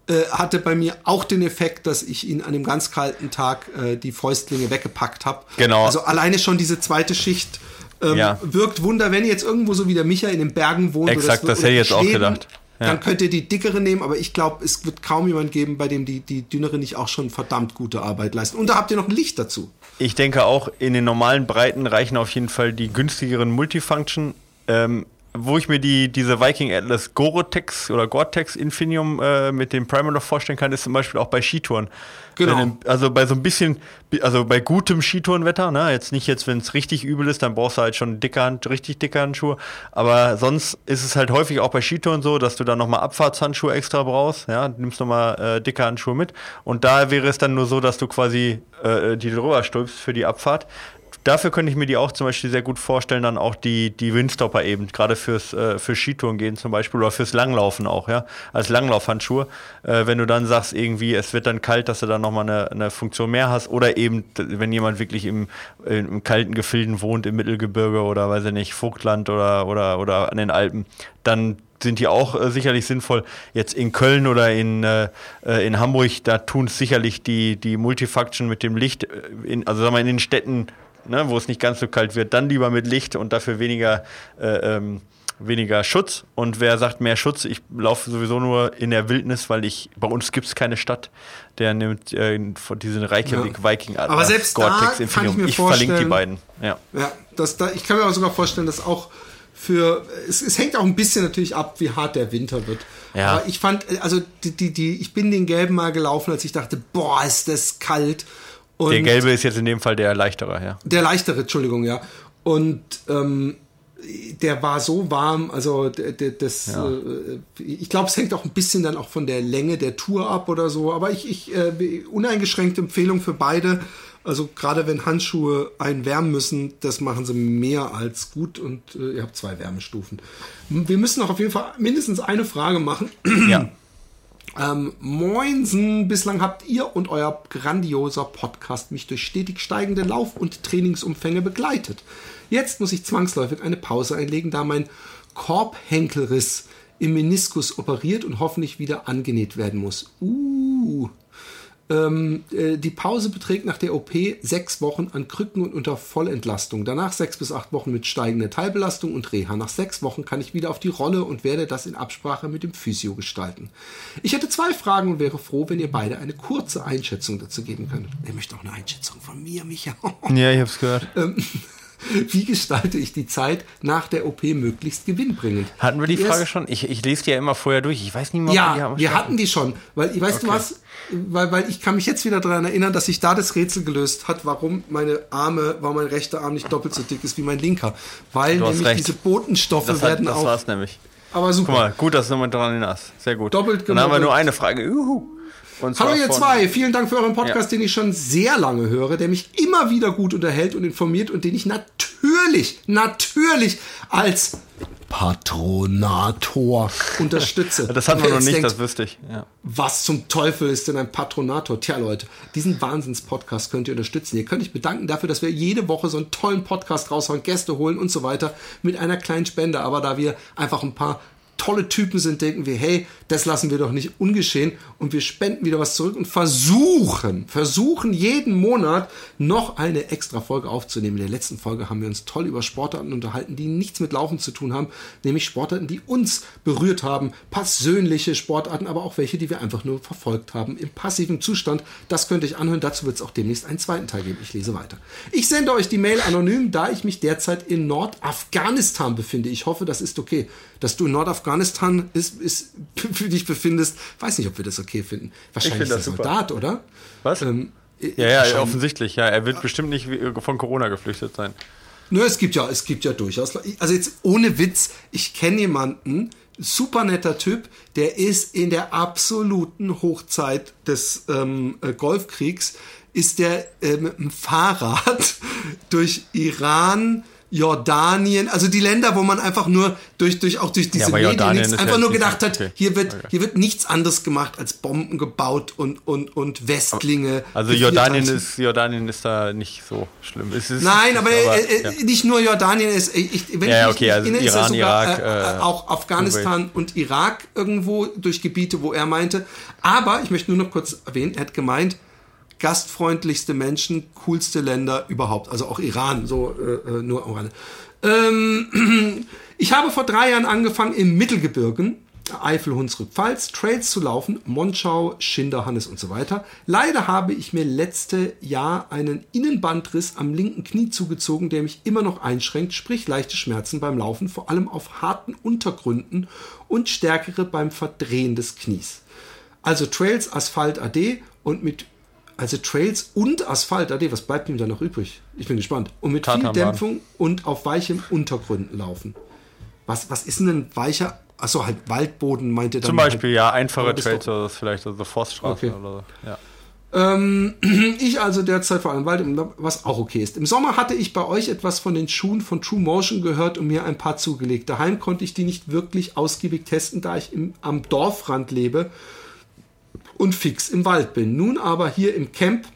äh, hatte bei mir auch den Effekt, dass ich ihn an dem ganz kalten Tag äh, die Fäustlinge weggepackt habe. Genau. Also alleine schon diese zweite Schicht ähm, ja. wirkt Wunder, wenn ihr jetzt irgendwo so wie der Micha in den Bergen wohnt. Exakt, oder das, das hätte ich jetzt auch gedacht. Ja. Dann könnt ihr die dickere nehmen, aber ich glaube, es wird kaum jemand geben, bei dem die, die dünnere nicht auch schon verdammt gute Arbeit leisten. Und da habt ihr noch ein Licht dazu. Ich denke auch, in den normalen Breiten reichen auf jeden Fall die günstigeren Multifunction. Ähm, wo ich mir die, diese Viking Atlas Gore-Tex oder Gore-Tex Infinium äh, mit dem Primer noch vorstellen kann, ist zum Beispiel auch bei Skitouren. Genau. Wenn, also bei so ein bisschen, also bei gutem Skitourenwetter, ne, jetzt nicht jetzt, wenn es richtig übel ist, dann brauchst du halt schon dicke Hand, richtig dicke Handschuhe. Aber sonst ist es halt häufig auch bei Skitouren so, dass du dann nochmal Abfahrtshandschuhe extra brauchst, ja, nimmst nochmal äh, dicke Handschuhe mit. Und da wäre es dann nur so, dass du quasi äh, die drüber stülpst für die Abfahrt dafür könnte ich mir die auch zum Beispiel sehr gut vorstellen, dann auch die, die Windstopper eben, gerade fürs äh, für Skitouren gehen zum Beispiel oder fürs Langlaufen auch, ja, als Langlaufhandschuhe. Äh, wenn du dann sagst, irgendwie, es wird dann kalt, dass du dann nochmal eine, eine Funktion mehr hast oder eben, wenn jemand wirklich im, im kalten Gefilden wohnt, im Mittelgebirge oder weiß ich nicht, Vogtland oder, oder, oder an den Alpen, dann sind die auch äh, sicherlich sinnvoll. Jetzt in Köln oder in, äh, äh in Hamburg, da tun es sicherlich die, die Multifunction mit dem Licht, äh, in, also sagen wir in den Städten ne, wo es nicht ganz so kalt wird, dann lieber mit Licht und dafür weniger, äh, ähm, weniger Schutz. Und wer sagt mehr Schutz, ich laufe sowieso nur in der Wildnis, weil ich bei uns gibt es keine Stadt, der nimmt äh, diesen Reykjavik ja. Viking Aber selbst Gore-Tex da kann ich mir ich verlinke die beiden. Ja, ja das, da, ich kann mir auch sogar vorstellen, dass auch für es, es, hängt auch ein bisschen natürlich ab, wie hart der Winter wird. Ja. Aber ich fand, also die, die, die, ich bin den gelben mal gelaufen, als ich dachte, boah, ist das kalt. Und der gelbe ist jetzt in dem Fall der leichtere, ja. Der leichtere, Entschuldigung, ja. Und ähm, der war so warm, also das, ja. äh, ich glaube, es hängt auch ein bisschen dann auch von der Länge der Tour ab oder so, aber ich, ich äh, uneingeschränkte Empfehlung für beide. Also gerade wenn Handschuhe einen wärmen müssen, das machen sie mehr als gut und äh, ihr habt zwei Wärmestufen. Wir müssen auch auf jeden Fall mindestens eine Frage machen. Ja. *clears throat* Ähm, Moinsen, bislang habt ihr und euer grandioser Podcast mich durch stetig steigende Lauf- und Trainingsumfänge begleitet. Jetzt muss ich zwangsläufig eine Pause einlegen, da mein Korbhenkelriss im Meniskus operiert und hoffentlich wieder angenäht werden muss. Uh, ähm, äh, die Pause beträgt nach der OP sechs Wochen an Krücken und unter Vollentlastung. Danach sechs bis acht Wochen mit steigender Teilbelastung und Reha. Nach sechs Wochen kann ich wieder auf die Rolle und werde das in Absprache mit dem Physio gestalten. Ich hätte zwei Fragen und wäre froh, wenn ihr beide eine kurze Einschätzung dazu geben könntet. Er möchte auch eine Einschätzung von mir, Micha. *laughs* ja, ich hab's gehört. Ähm, *laughs* wie gestalte ich die Zeit nach der OP möglichst gewinnbringend? Hatten wir die Frage Erst, schon? Ich, ich lese die ja immer vorher durch. Ich weiß nicht mehr, ja, wir, wir hatten die schon. Weil, weißt okay. du was? Weil, weil ich kann mich jetzt wieder daran erinnern, dass sich da das Rätsel gelöst hat, warum meine Arme, warum mein rechter Arm nicht doppelt so dick ist wie mein linker. Weil nämlich recht. diese Botenstoffe das werden hat, das auch. Das war's nämlich. Aber super. Guck mal, gut, dass du mal dran erinnerst. Sehr gut. Doppelt Dann haben wir nur eine Frage. Juhu. Hallo ihr zwei, vielen Dank für euren Podcast, ja. den ich schon sehr lange höre, der mich immer wieder gut unterhält und informiert und den ich natürlich, natürlich als Patronator unterstütze. *laughs* Das hatten wir noch nicht, denkt, das wüsste ich. Ja. Was zum Teufel ist denn ein Patronator? Tja, Leute, diesen Wahnsinns-Podcast könnt ihr unterstützen. Ihr könnt euch bedanken dafür, dass wir jede Woche so einen tollen Podcast raushauen, Gäste holen und so weiter mit einer kleinen Spende. Aber da wir einfach ein paar tolle Typen sind, denken wir, hey, das lassen wir doch nicht ungeschehen und wir spenden wieder was zurück und versuchen, versuchen jeden Monat noch eine extra Folge aufzunehmen. In der letzten Folge haben wir uns toll über Sportarten unterhalten, die nichts mit Laufen zu tun haben, nämlich Sportarten, die uns berührt haben, persönliche Sportarten, aber auch welche, die wir einfach nur verfolgt haben im passiven Zustand. Das könnte ich anhören, dazu wird es auch demnächst einen zweiten Teil geben. Ich lese weiter. Ich sende euch die Mail anonym, da ich mich derzeit in Nordafghanistan befinde. Ich hoffe, das ist okay dass du in Nordafghanistan ist, ist, *laughs* für dich befindest. Weiß nicht, ob wir das okay finden. Wahrscheinlich ist er Soldat, oder? Was? Ähm, ja, ja, offensichtlich. Ja, er wird bestimmt nicht von Corona geflüchtet sein. Nö, es gibt ja, es gibt ja durchaus. Also jetzt ohne Witz, ich kenne jemanden, super netter Typ, der ist in der absoluten Hochzeit des ähm, äh, Golfkriegs, ist der äh, dem Fahrrad *laughs* durch Iran, Jordanien, also die Länder, wo man einfach nur durch, durch auch durch diese ja, Medien nichts, einfach nur gedacht hat, okay. hier wird, okay. hier wird nichts anderes gemacht als Bomben gebaut und, und, und Westlinge. Also Jordanien ist, Jordanien ist da nicht so schlimm. Ist, Nein, aber, aber äh, ja. nicht nur Jordanien ist, ich, wenn ja, okay, ich also Iran, ist sogar, Irak, äh, äh, auch Afghanistan und Irak irgendwo durch Gebiete, wo er meinte. Aber ich möchte nur noch kurz erwähnen, er hat gemeint, gastfreundlichste Menschen, coolste Länder überhaupt. Also auch Iran, so äh, nur am Rande. Ähm, *clears throat* ich habe vor drei Jahren angefangen im Mittelgebirgen Eifel, Hunsrück, Pfalz, Trails zu laufen, Monschau, Schinder, Hannes und so weiter. Leider habe ich mir letzte Jahr einen Innenbandriss am linken Knie zugezogen, der mich immer noch einschränkt, sprich leichte Schmerzen beim Laufen, vor allem auf harten Untergründen und stärkere beim Verdrehen des Knies. Also Trails, Asphalt AD und mit also Trails und Asphalt AD, was bleibt ihm da noch übrig? Ich bin gespannt. Und mit viel Dämpfung und auf weichem Untergründen laufen. Was, was ist denn ein weicher Achso, halt Waldboden meint ihr dann. Zum Beispiel, halt, ja, einfache Trails oder vielleicht also Forststraße okay. oder so. Ja. Ähm, *clears throat* ich also derzeit vor allem Wald, was auch okay ist. Im Sommer hatte ich bei euch etwas von den Schuhen von True Motion gehört und mir ein paar zugelegt. Daheim konnte ich die nicht wirklich ausgiebig testen, da ich im, am Dorfrand lebe und fix im Wald bin. Nun aber hier im Camp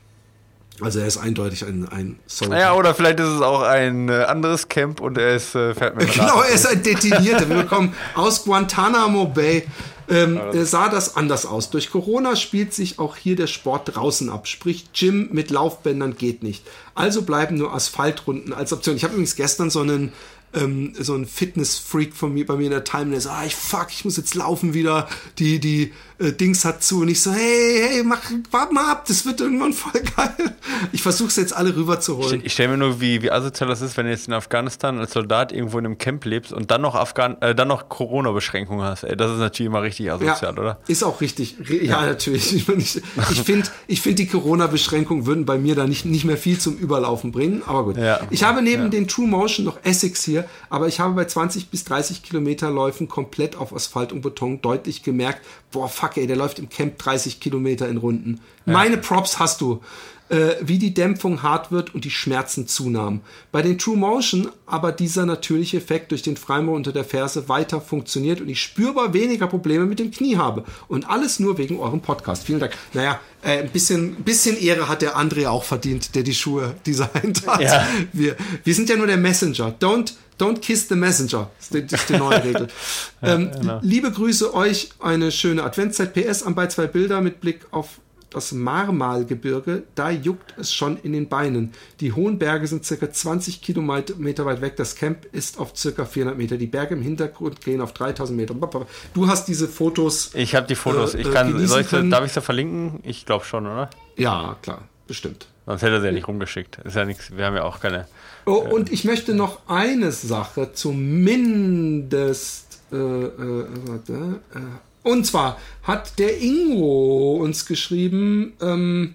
also er ist eindeutig ein, ein Soldier. Ja, oder vielleicht ist es auch ein äh, anderes Camp und er ist äh, fährt mit Genau, er ist ein Detinierter. Wir kommen aus Guantanamo Bay. Ähm, ja. sah das anders aus. Durch Corona spielt sich auch hier der Sport draußen ab. Sprich, Gym mit Laufbändern geht nicht. Also bleiben nur Asphaltrunden als Option. Ich habe übrigens gestern so einen ähm, so ein Fitness-Freak von mir bei mir in der Timeline der ah, ich fuck, ich muss jetzt laufen wieder, die, die äh, Dings hat zu und ich so, hey, hey, mach, warte mal ab, das wird irgendwann voll geil. Ich versuche jetzt alle rüberzuholen. Ich, ich stelle mir nur, wie, wie asozial das ist, wenn du jetzt in Afghanistan als Soldat irgendwo in einem Camp lebst und dann noch Afghan äh, dann noch Corona-Beschränkungen hast. Ey, das ist natürlich immer richtig asozial, ja, oder? Ist auch richtig. Ja, ja. *laughs* natürlich. Ich, ich, ich finde, ich find, die Corona-Beschränkungen würden bei mir da nicht, nicht mehr viel zum Überlaufen bringen, aber gut. Ja. Ich habe neben den True Motion noch Essex hier, aber ich habe bei 20 bis 30 Kilometer Läufen komplett auf Asphalt und Beton deutlich gemerkt, boah, fuck, ey, der läuft im Camp 30 Kilometer in Runden. Ja. Meine Props hast du. Äh, wie die Dämpfung hart wird und die Schmerzen zunahmen. Bei den True Motion aber dieser natürliche Effekt durch den Freimauer unter der Ferse weiter funktioniert und ich spürbar weniger Probleme mit dem Knie habe. Und alles nur wegen eurem Podcast. Vielen Dank. Naja, äh, ein bisschen, bisschen Ehre hat der André auch verdient, der die Schuhe designt hat. Ja. Wir, wir sind ja nur der Messenger. Don't Don't kiss the messenger. Das ist die, ist die neue Regel. *laughs* ja, ähm, genau. Liebe Grüße euch, eine schöne Adventszeit. PS an bei zwei Bilder mit Blick auf das Marmalgebirge, da juckt es schon in den Beinen. Die hohen Berge sind circa 20 Kilometer weit weg. Das Camp ist auf circa 400 Meter. Die Berge im Hintergrund gehen auf 3000 Meter. Du hast diese Fotos. Ich habe die Fotos. Äh, ich kann, soll ich, darf ich sie verlinken? Ich glaube schon, oder? Ja, klar, bestimmt. Sonst hätte er sie ja nicht rumgeschickt. Ist ja nichts. Wir haben ja auch keine. Oh, äh, und ich möchte noch eine Sache zumindest. Äh, äh, warte, äh, und zwar hat der Ingo uns geschrieben, ähm,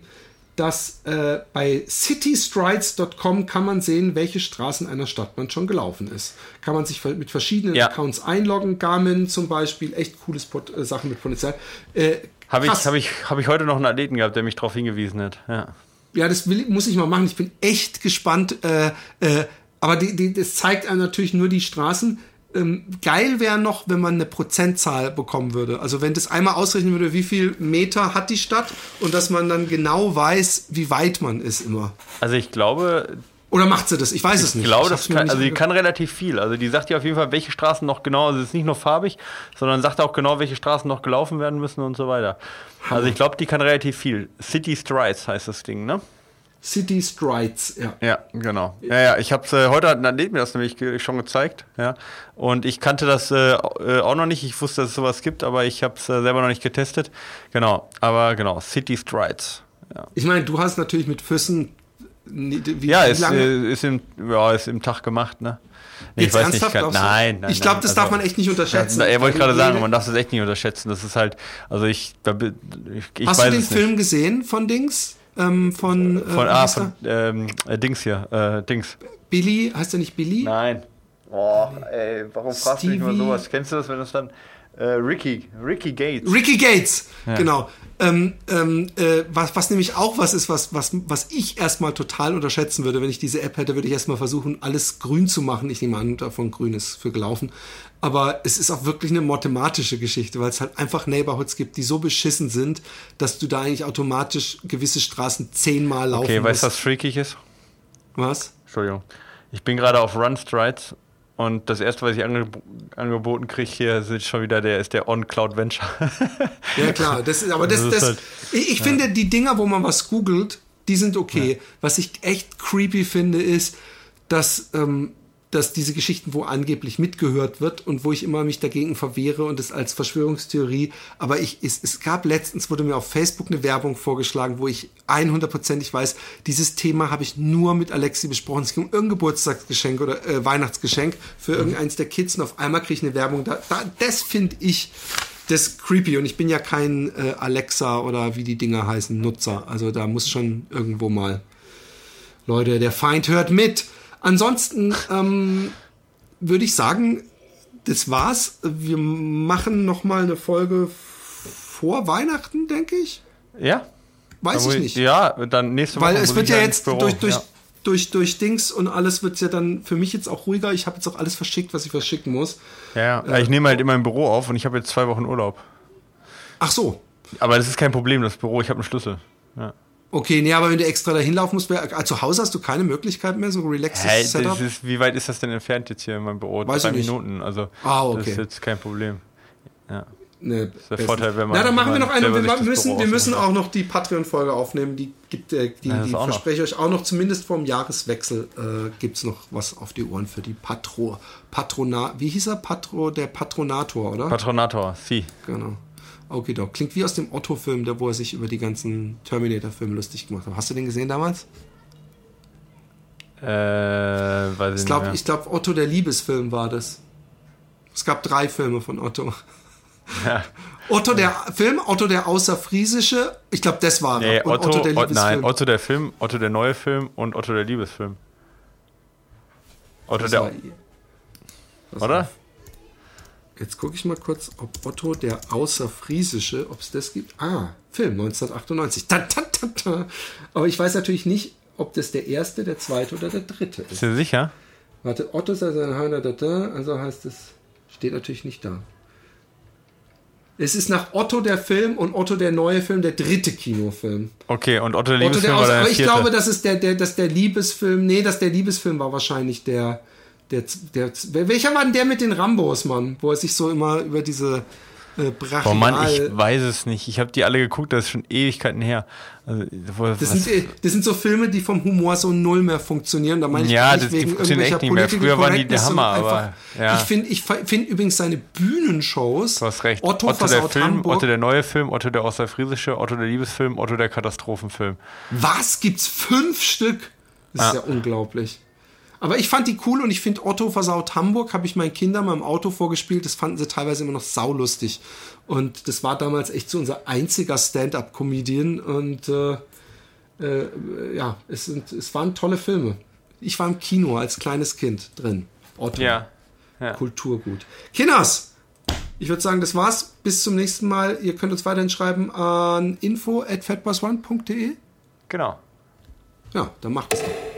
dass äh, bei citystrides.com kann man sehen, welche Straßen einer Stadt man schon gelaufen ist. Kann man sich mit verschiedenen ja. Accounts einloggen. Garmin zum Beispiel, echt cooles Pot äh, Sachen mit Polizei. Habe ich, hab ich, hab ich heute noch einen Athleten gehabt, der mich darauf hingewiesen hat. Ja, ja das will, muss ich mal machen. Ich bin echt gespannt. Aber die, die, das zeigt einem natürlich nur die Straßen ähm, geil wäre noch, wenn man eine Prozentzahl bekommen würde. Also wenn das einmal ausrechnen würde, wie viel Meter hat die Stadt und dass man dann genau weiß, wie weit man ist immer. Also ich glaube, oder macht sie das? Ich weiß ich es nicht. Glaube, ich kann, also die kann relativ viel. Also die sagt ja auf jeden Fall, welche Straßen noch genau, also es ist nicht nur farbig, sondern sagt auch genau, welche Straßen noch gelaufen werden müssen und so weiter. Also ich glaube, die kann relativ viel. City Strides heißt das Ding, ne? City Strides, ja. Ja, genau. Ja, ja, ich habe äh, heute hat Athlet mir das nämlich schon gezeigt, ja. Und ich kannte das äh, äh, auch noch nicht. Ich wusste, dass es sowas gibt, aber ich habe es äh, selber noch nicht getestet. Genau, aber genau, City Strides. Ja. Ich meine, du hast natürlich mit Füssen. Wie, ja, wie ist, äh, ist, im, ja, ist im Tag gemacht, ne? Nee, ich weiß nicht, kann, nein, nein. Ich glaube, das also, darf man echt nicht unterschätzen. Ja, wollte ich gerade sagen, man darf das echt nicht unterschätzen. Das ist halt, also ich, ich, ich Hast du den Film gesehen von Dings? Ähm, von, äh, von, ah, von ähm, äh, Dings hier, äh, Dings. Billy, heißt der nicht Billy? Nein. Boah, ey, warum fragst du mich immer sowas? Kennst du das, wenn das dann äh, Ricky, Ricky Gates. Ricky Gates, ja. genau. Ähm, ähm, äh, was, was nämlich auch was ist, was, was, was ich erstmal total unterschätzen würde, wenn ich diese App hätte, würde ich erstmal versuchen, alles grün zu machen. Ich nehme an, davon grün ist für gelaufen. Aber es ist auch wirklich eine mathematische Geschichte, weil es halt einfach Neighborhoods gibt, die so beschissen sind, dass du da eigentlich automatisch gewisse Straßen zehnmal laufen Okay, weißt du, was freakig ist? Was? Entschuldigung. Ich bin gerade auf Run Strides und das erste, was ich ange angeboten kriege hier, ist schon wieder der, ist der On-Cloud Venture. *laughs* ja, klar. Das ist, aber das, das, das halt, ich, ich ja. finde, die Dinger, wo man was googelt, die sind okay. Ja. Was ich echt creepy finde, ist, dass ähm, dass diese Geschichten, wo angeblich mitgehört wird und wo ich immer mich dagegen verwehre und es als Verschwörungstheorie, aber ich, es, es gab letztens, wurde mir auf Facebook eine Werbung vorgeschlagen, wo ich 100%ig weiß, dieses Thema habe ich nur mit Alexi besprochen. Es ging um irgendein Geburtstagsgeschenk oder äh, Weihnachtsgeschenk für mhm. irgendeins der Kids und auf einmal kriege ich eine Werbung. Da, da, das finde ich das creepy und ich bin ja kein äh, Alexa oder wie die Dinger heißen, Nutzer. Also da muss schon irgendwo mal Leute, der Feind hört mit. Ansonsten ähm, würde ich sagen, das war's. Wir machen noch mal eine Folge vor Weihnachten, denke ich. Ja. Weiß ich nicht. Ja, dann nächste Woche. Weil es wird ja jetzt durch, durch, ja. durch, durch Dings und alles wird ja dann für mich jetzt auch ruhiger. Ich habe jetzt auch alles verschickt, was ich verschicken muss. Ja, ja. Äh, ich nehme halt immer im Büro auf und ich habe jetzt zwei Wochen Urlaub. Ach so. Aber das ist kein Problem, das Büro, ich habe einen Schlüssel. Ja. Okay, nee, aber wenn du extra dahin laufen musst, also zu Hause hast du keine Möglichkeit mehr, so ein relaxes hey, Setup? Ist, wie weit ist das denn entfernt jetzt hier in meinem Büro? Weiß Drei nicht. Minuten, also ah, okay. das ist jetzt kein Problem. Ja. Nee, das ist der Vorteil, wenn man. Na, dann machen wir noch eine. Wir müssen, wir müssen auch noch die Patreon-Folge aufnehmen. Die gibt, äh, die, ja, die verspreche ich euch auch noch, zumindest vom Jahreswechsel äh, gibt es noch was auf die Ohren für die Patro. Patrona, wie hieß er? Patro, der Patronator, oder? Patronator, sie. Genau. Okay, doch. Klingt wie aus dem Otto-Film, der wo er sich über die ganzen Terminator-Filme lustig gemacht hat. Hast du den gesehen damals? Äh, weiß ich glaube, ich glaube, Otto der Liebesfilm war das. Es gab drei Filme von Otto. Ja. *laughs* Otto der Film, Otto der Außerfriesische, ich glaube, das war nee, Otto, Otto, der Liebesfilm. Nein, Otto der Film, Otto der neue Film und Otto der Liebesfilm. Otto das der. War, oder? Jetzt gucke ich mal kurz, ob Otto der Außerfriesische, ob es das gibt. Ah, Film 1998. Ta, ta, ta, ta. Aber ich weiß natürlich nicht, ob das der erste, der zweite oder der dritte ist. Bist du sicher? Warte, Otto ist also ein also heißt es, steht natürlich nicht da. Es ist nach Otto der Film und Otto der neue Film der dritte Kinofilm. Okay, und Otto der Liebesfilm Otto der war der Aber ich glaube, das ist der, der, dass der Liebesfilm, nee, dass der Liebesfilm war wahrscheinlich der, der, der, welcher war denn der mit den Rambos, Mann? Wo er sich so immer über diese äh, brachial... Boah, Mann, ich weiß es nicht. Ich habe die alle geguckt, das ist schon Ewigkeiten her. Also, das, sind, äh, das sind so Filme, die vom Humor so null mehr funktionieren. Da meine ich ja, nicht das, wegen die echt nicht mehr. Früher waren die der Hammer, einfach, aber... Ja. Ich finde ich find übrigens seine Bühnenshows... Du hast recht. Otto, Otto der Film, Hamburg, Otto der neue Film, Otto der Ostfriesische, Otto der Liebesfilm, Otto der Katastrophenfilm. Was? Gibt's fünf Stück? Das ist ja unglaublich. Aber ich fand die cool und ich finde Otto versaut Hamburg, habe ich meinen Kindern mal im Auto vorgespielt. Das fanden sie teilweise immer noch saulustig. Und das war damals echt so unser einziger Stand-up-Comedian. Und äh, äh, ja, es, sind, es waren tolle Filme. Ich war im Kino als kleines Kind drin. Otto. Ja. ja. Kulturgut. Kinders! Ich würde sagen, das war's. Bis zum nächsten Mal. Ihr könnt uns weiterhin schreiben an info at. Genau. Ja, dann macht es doch.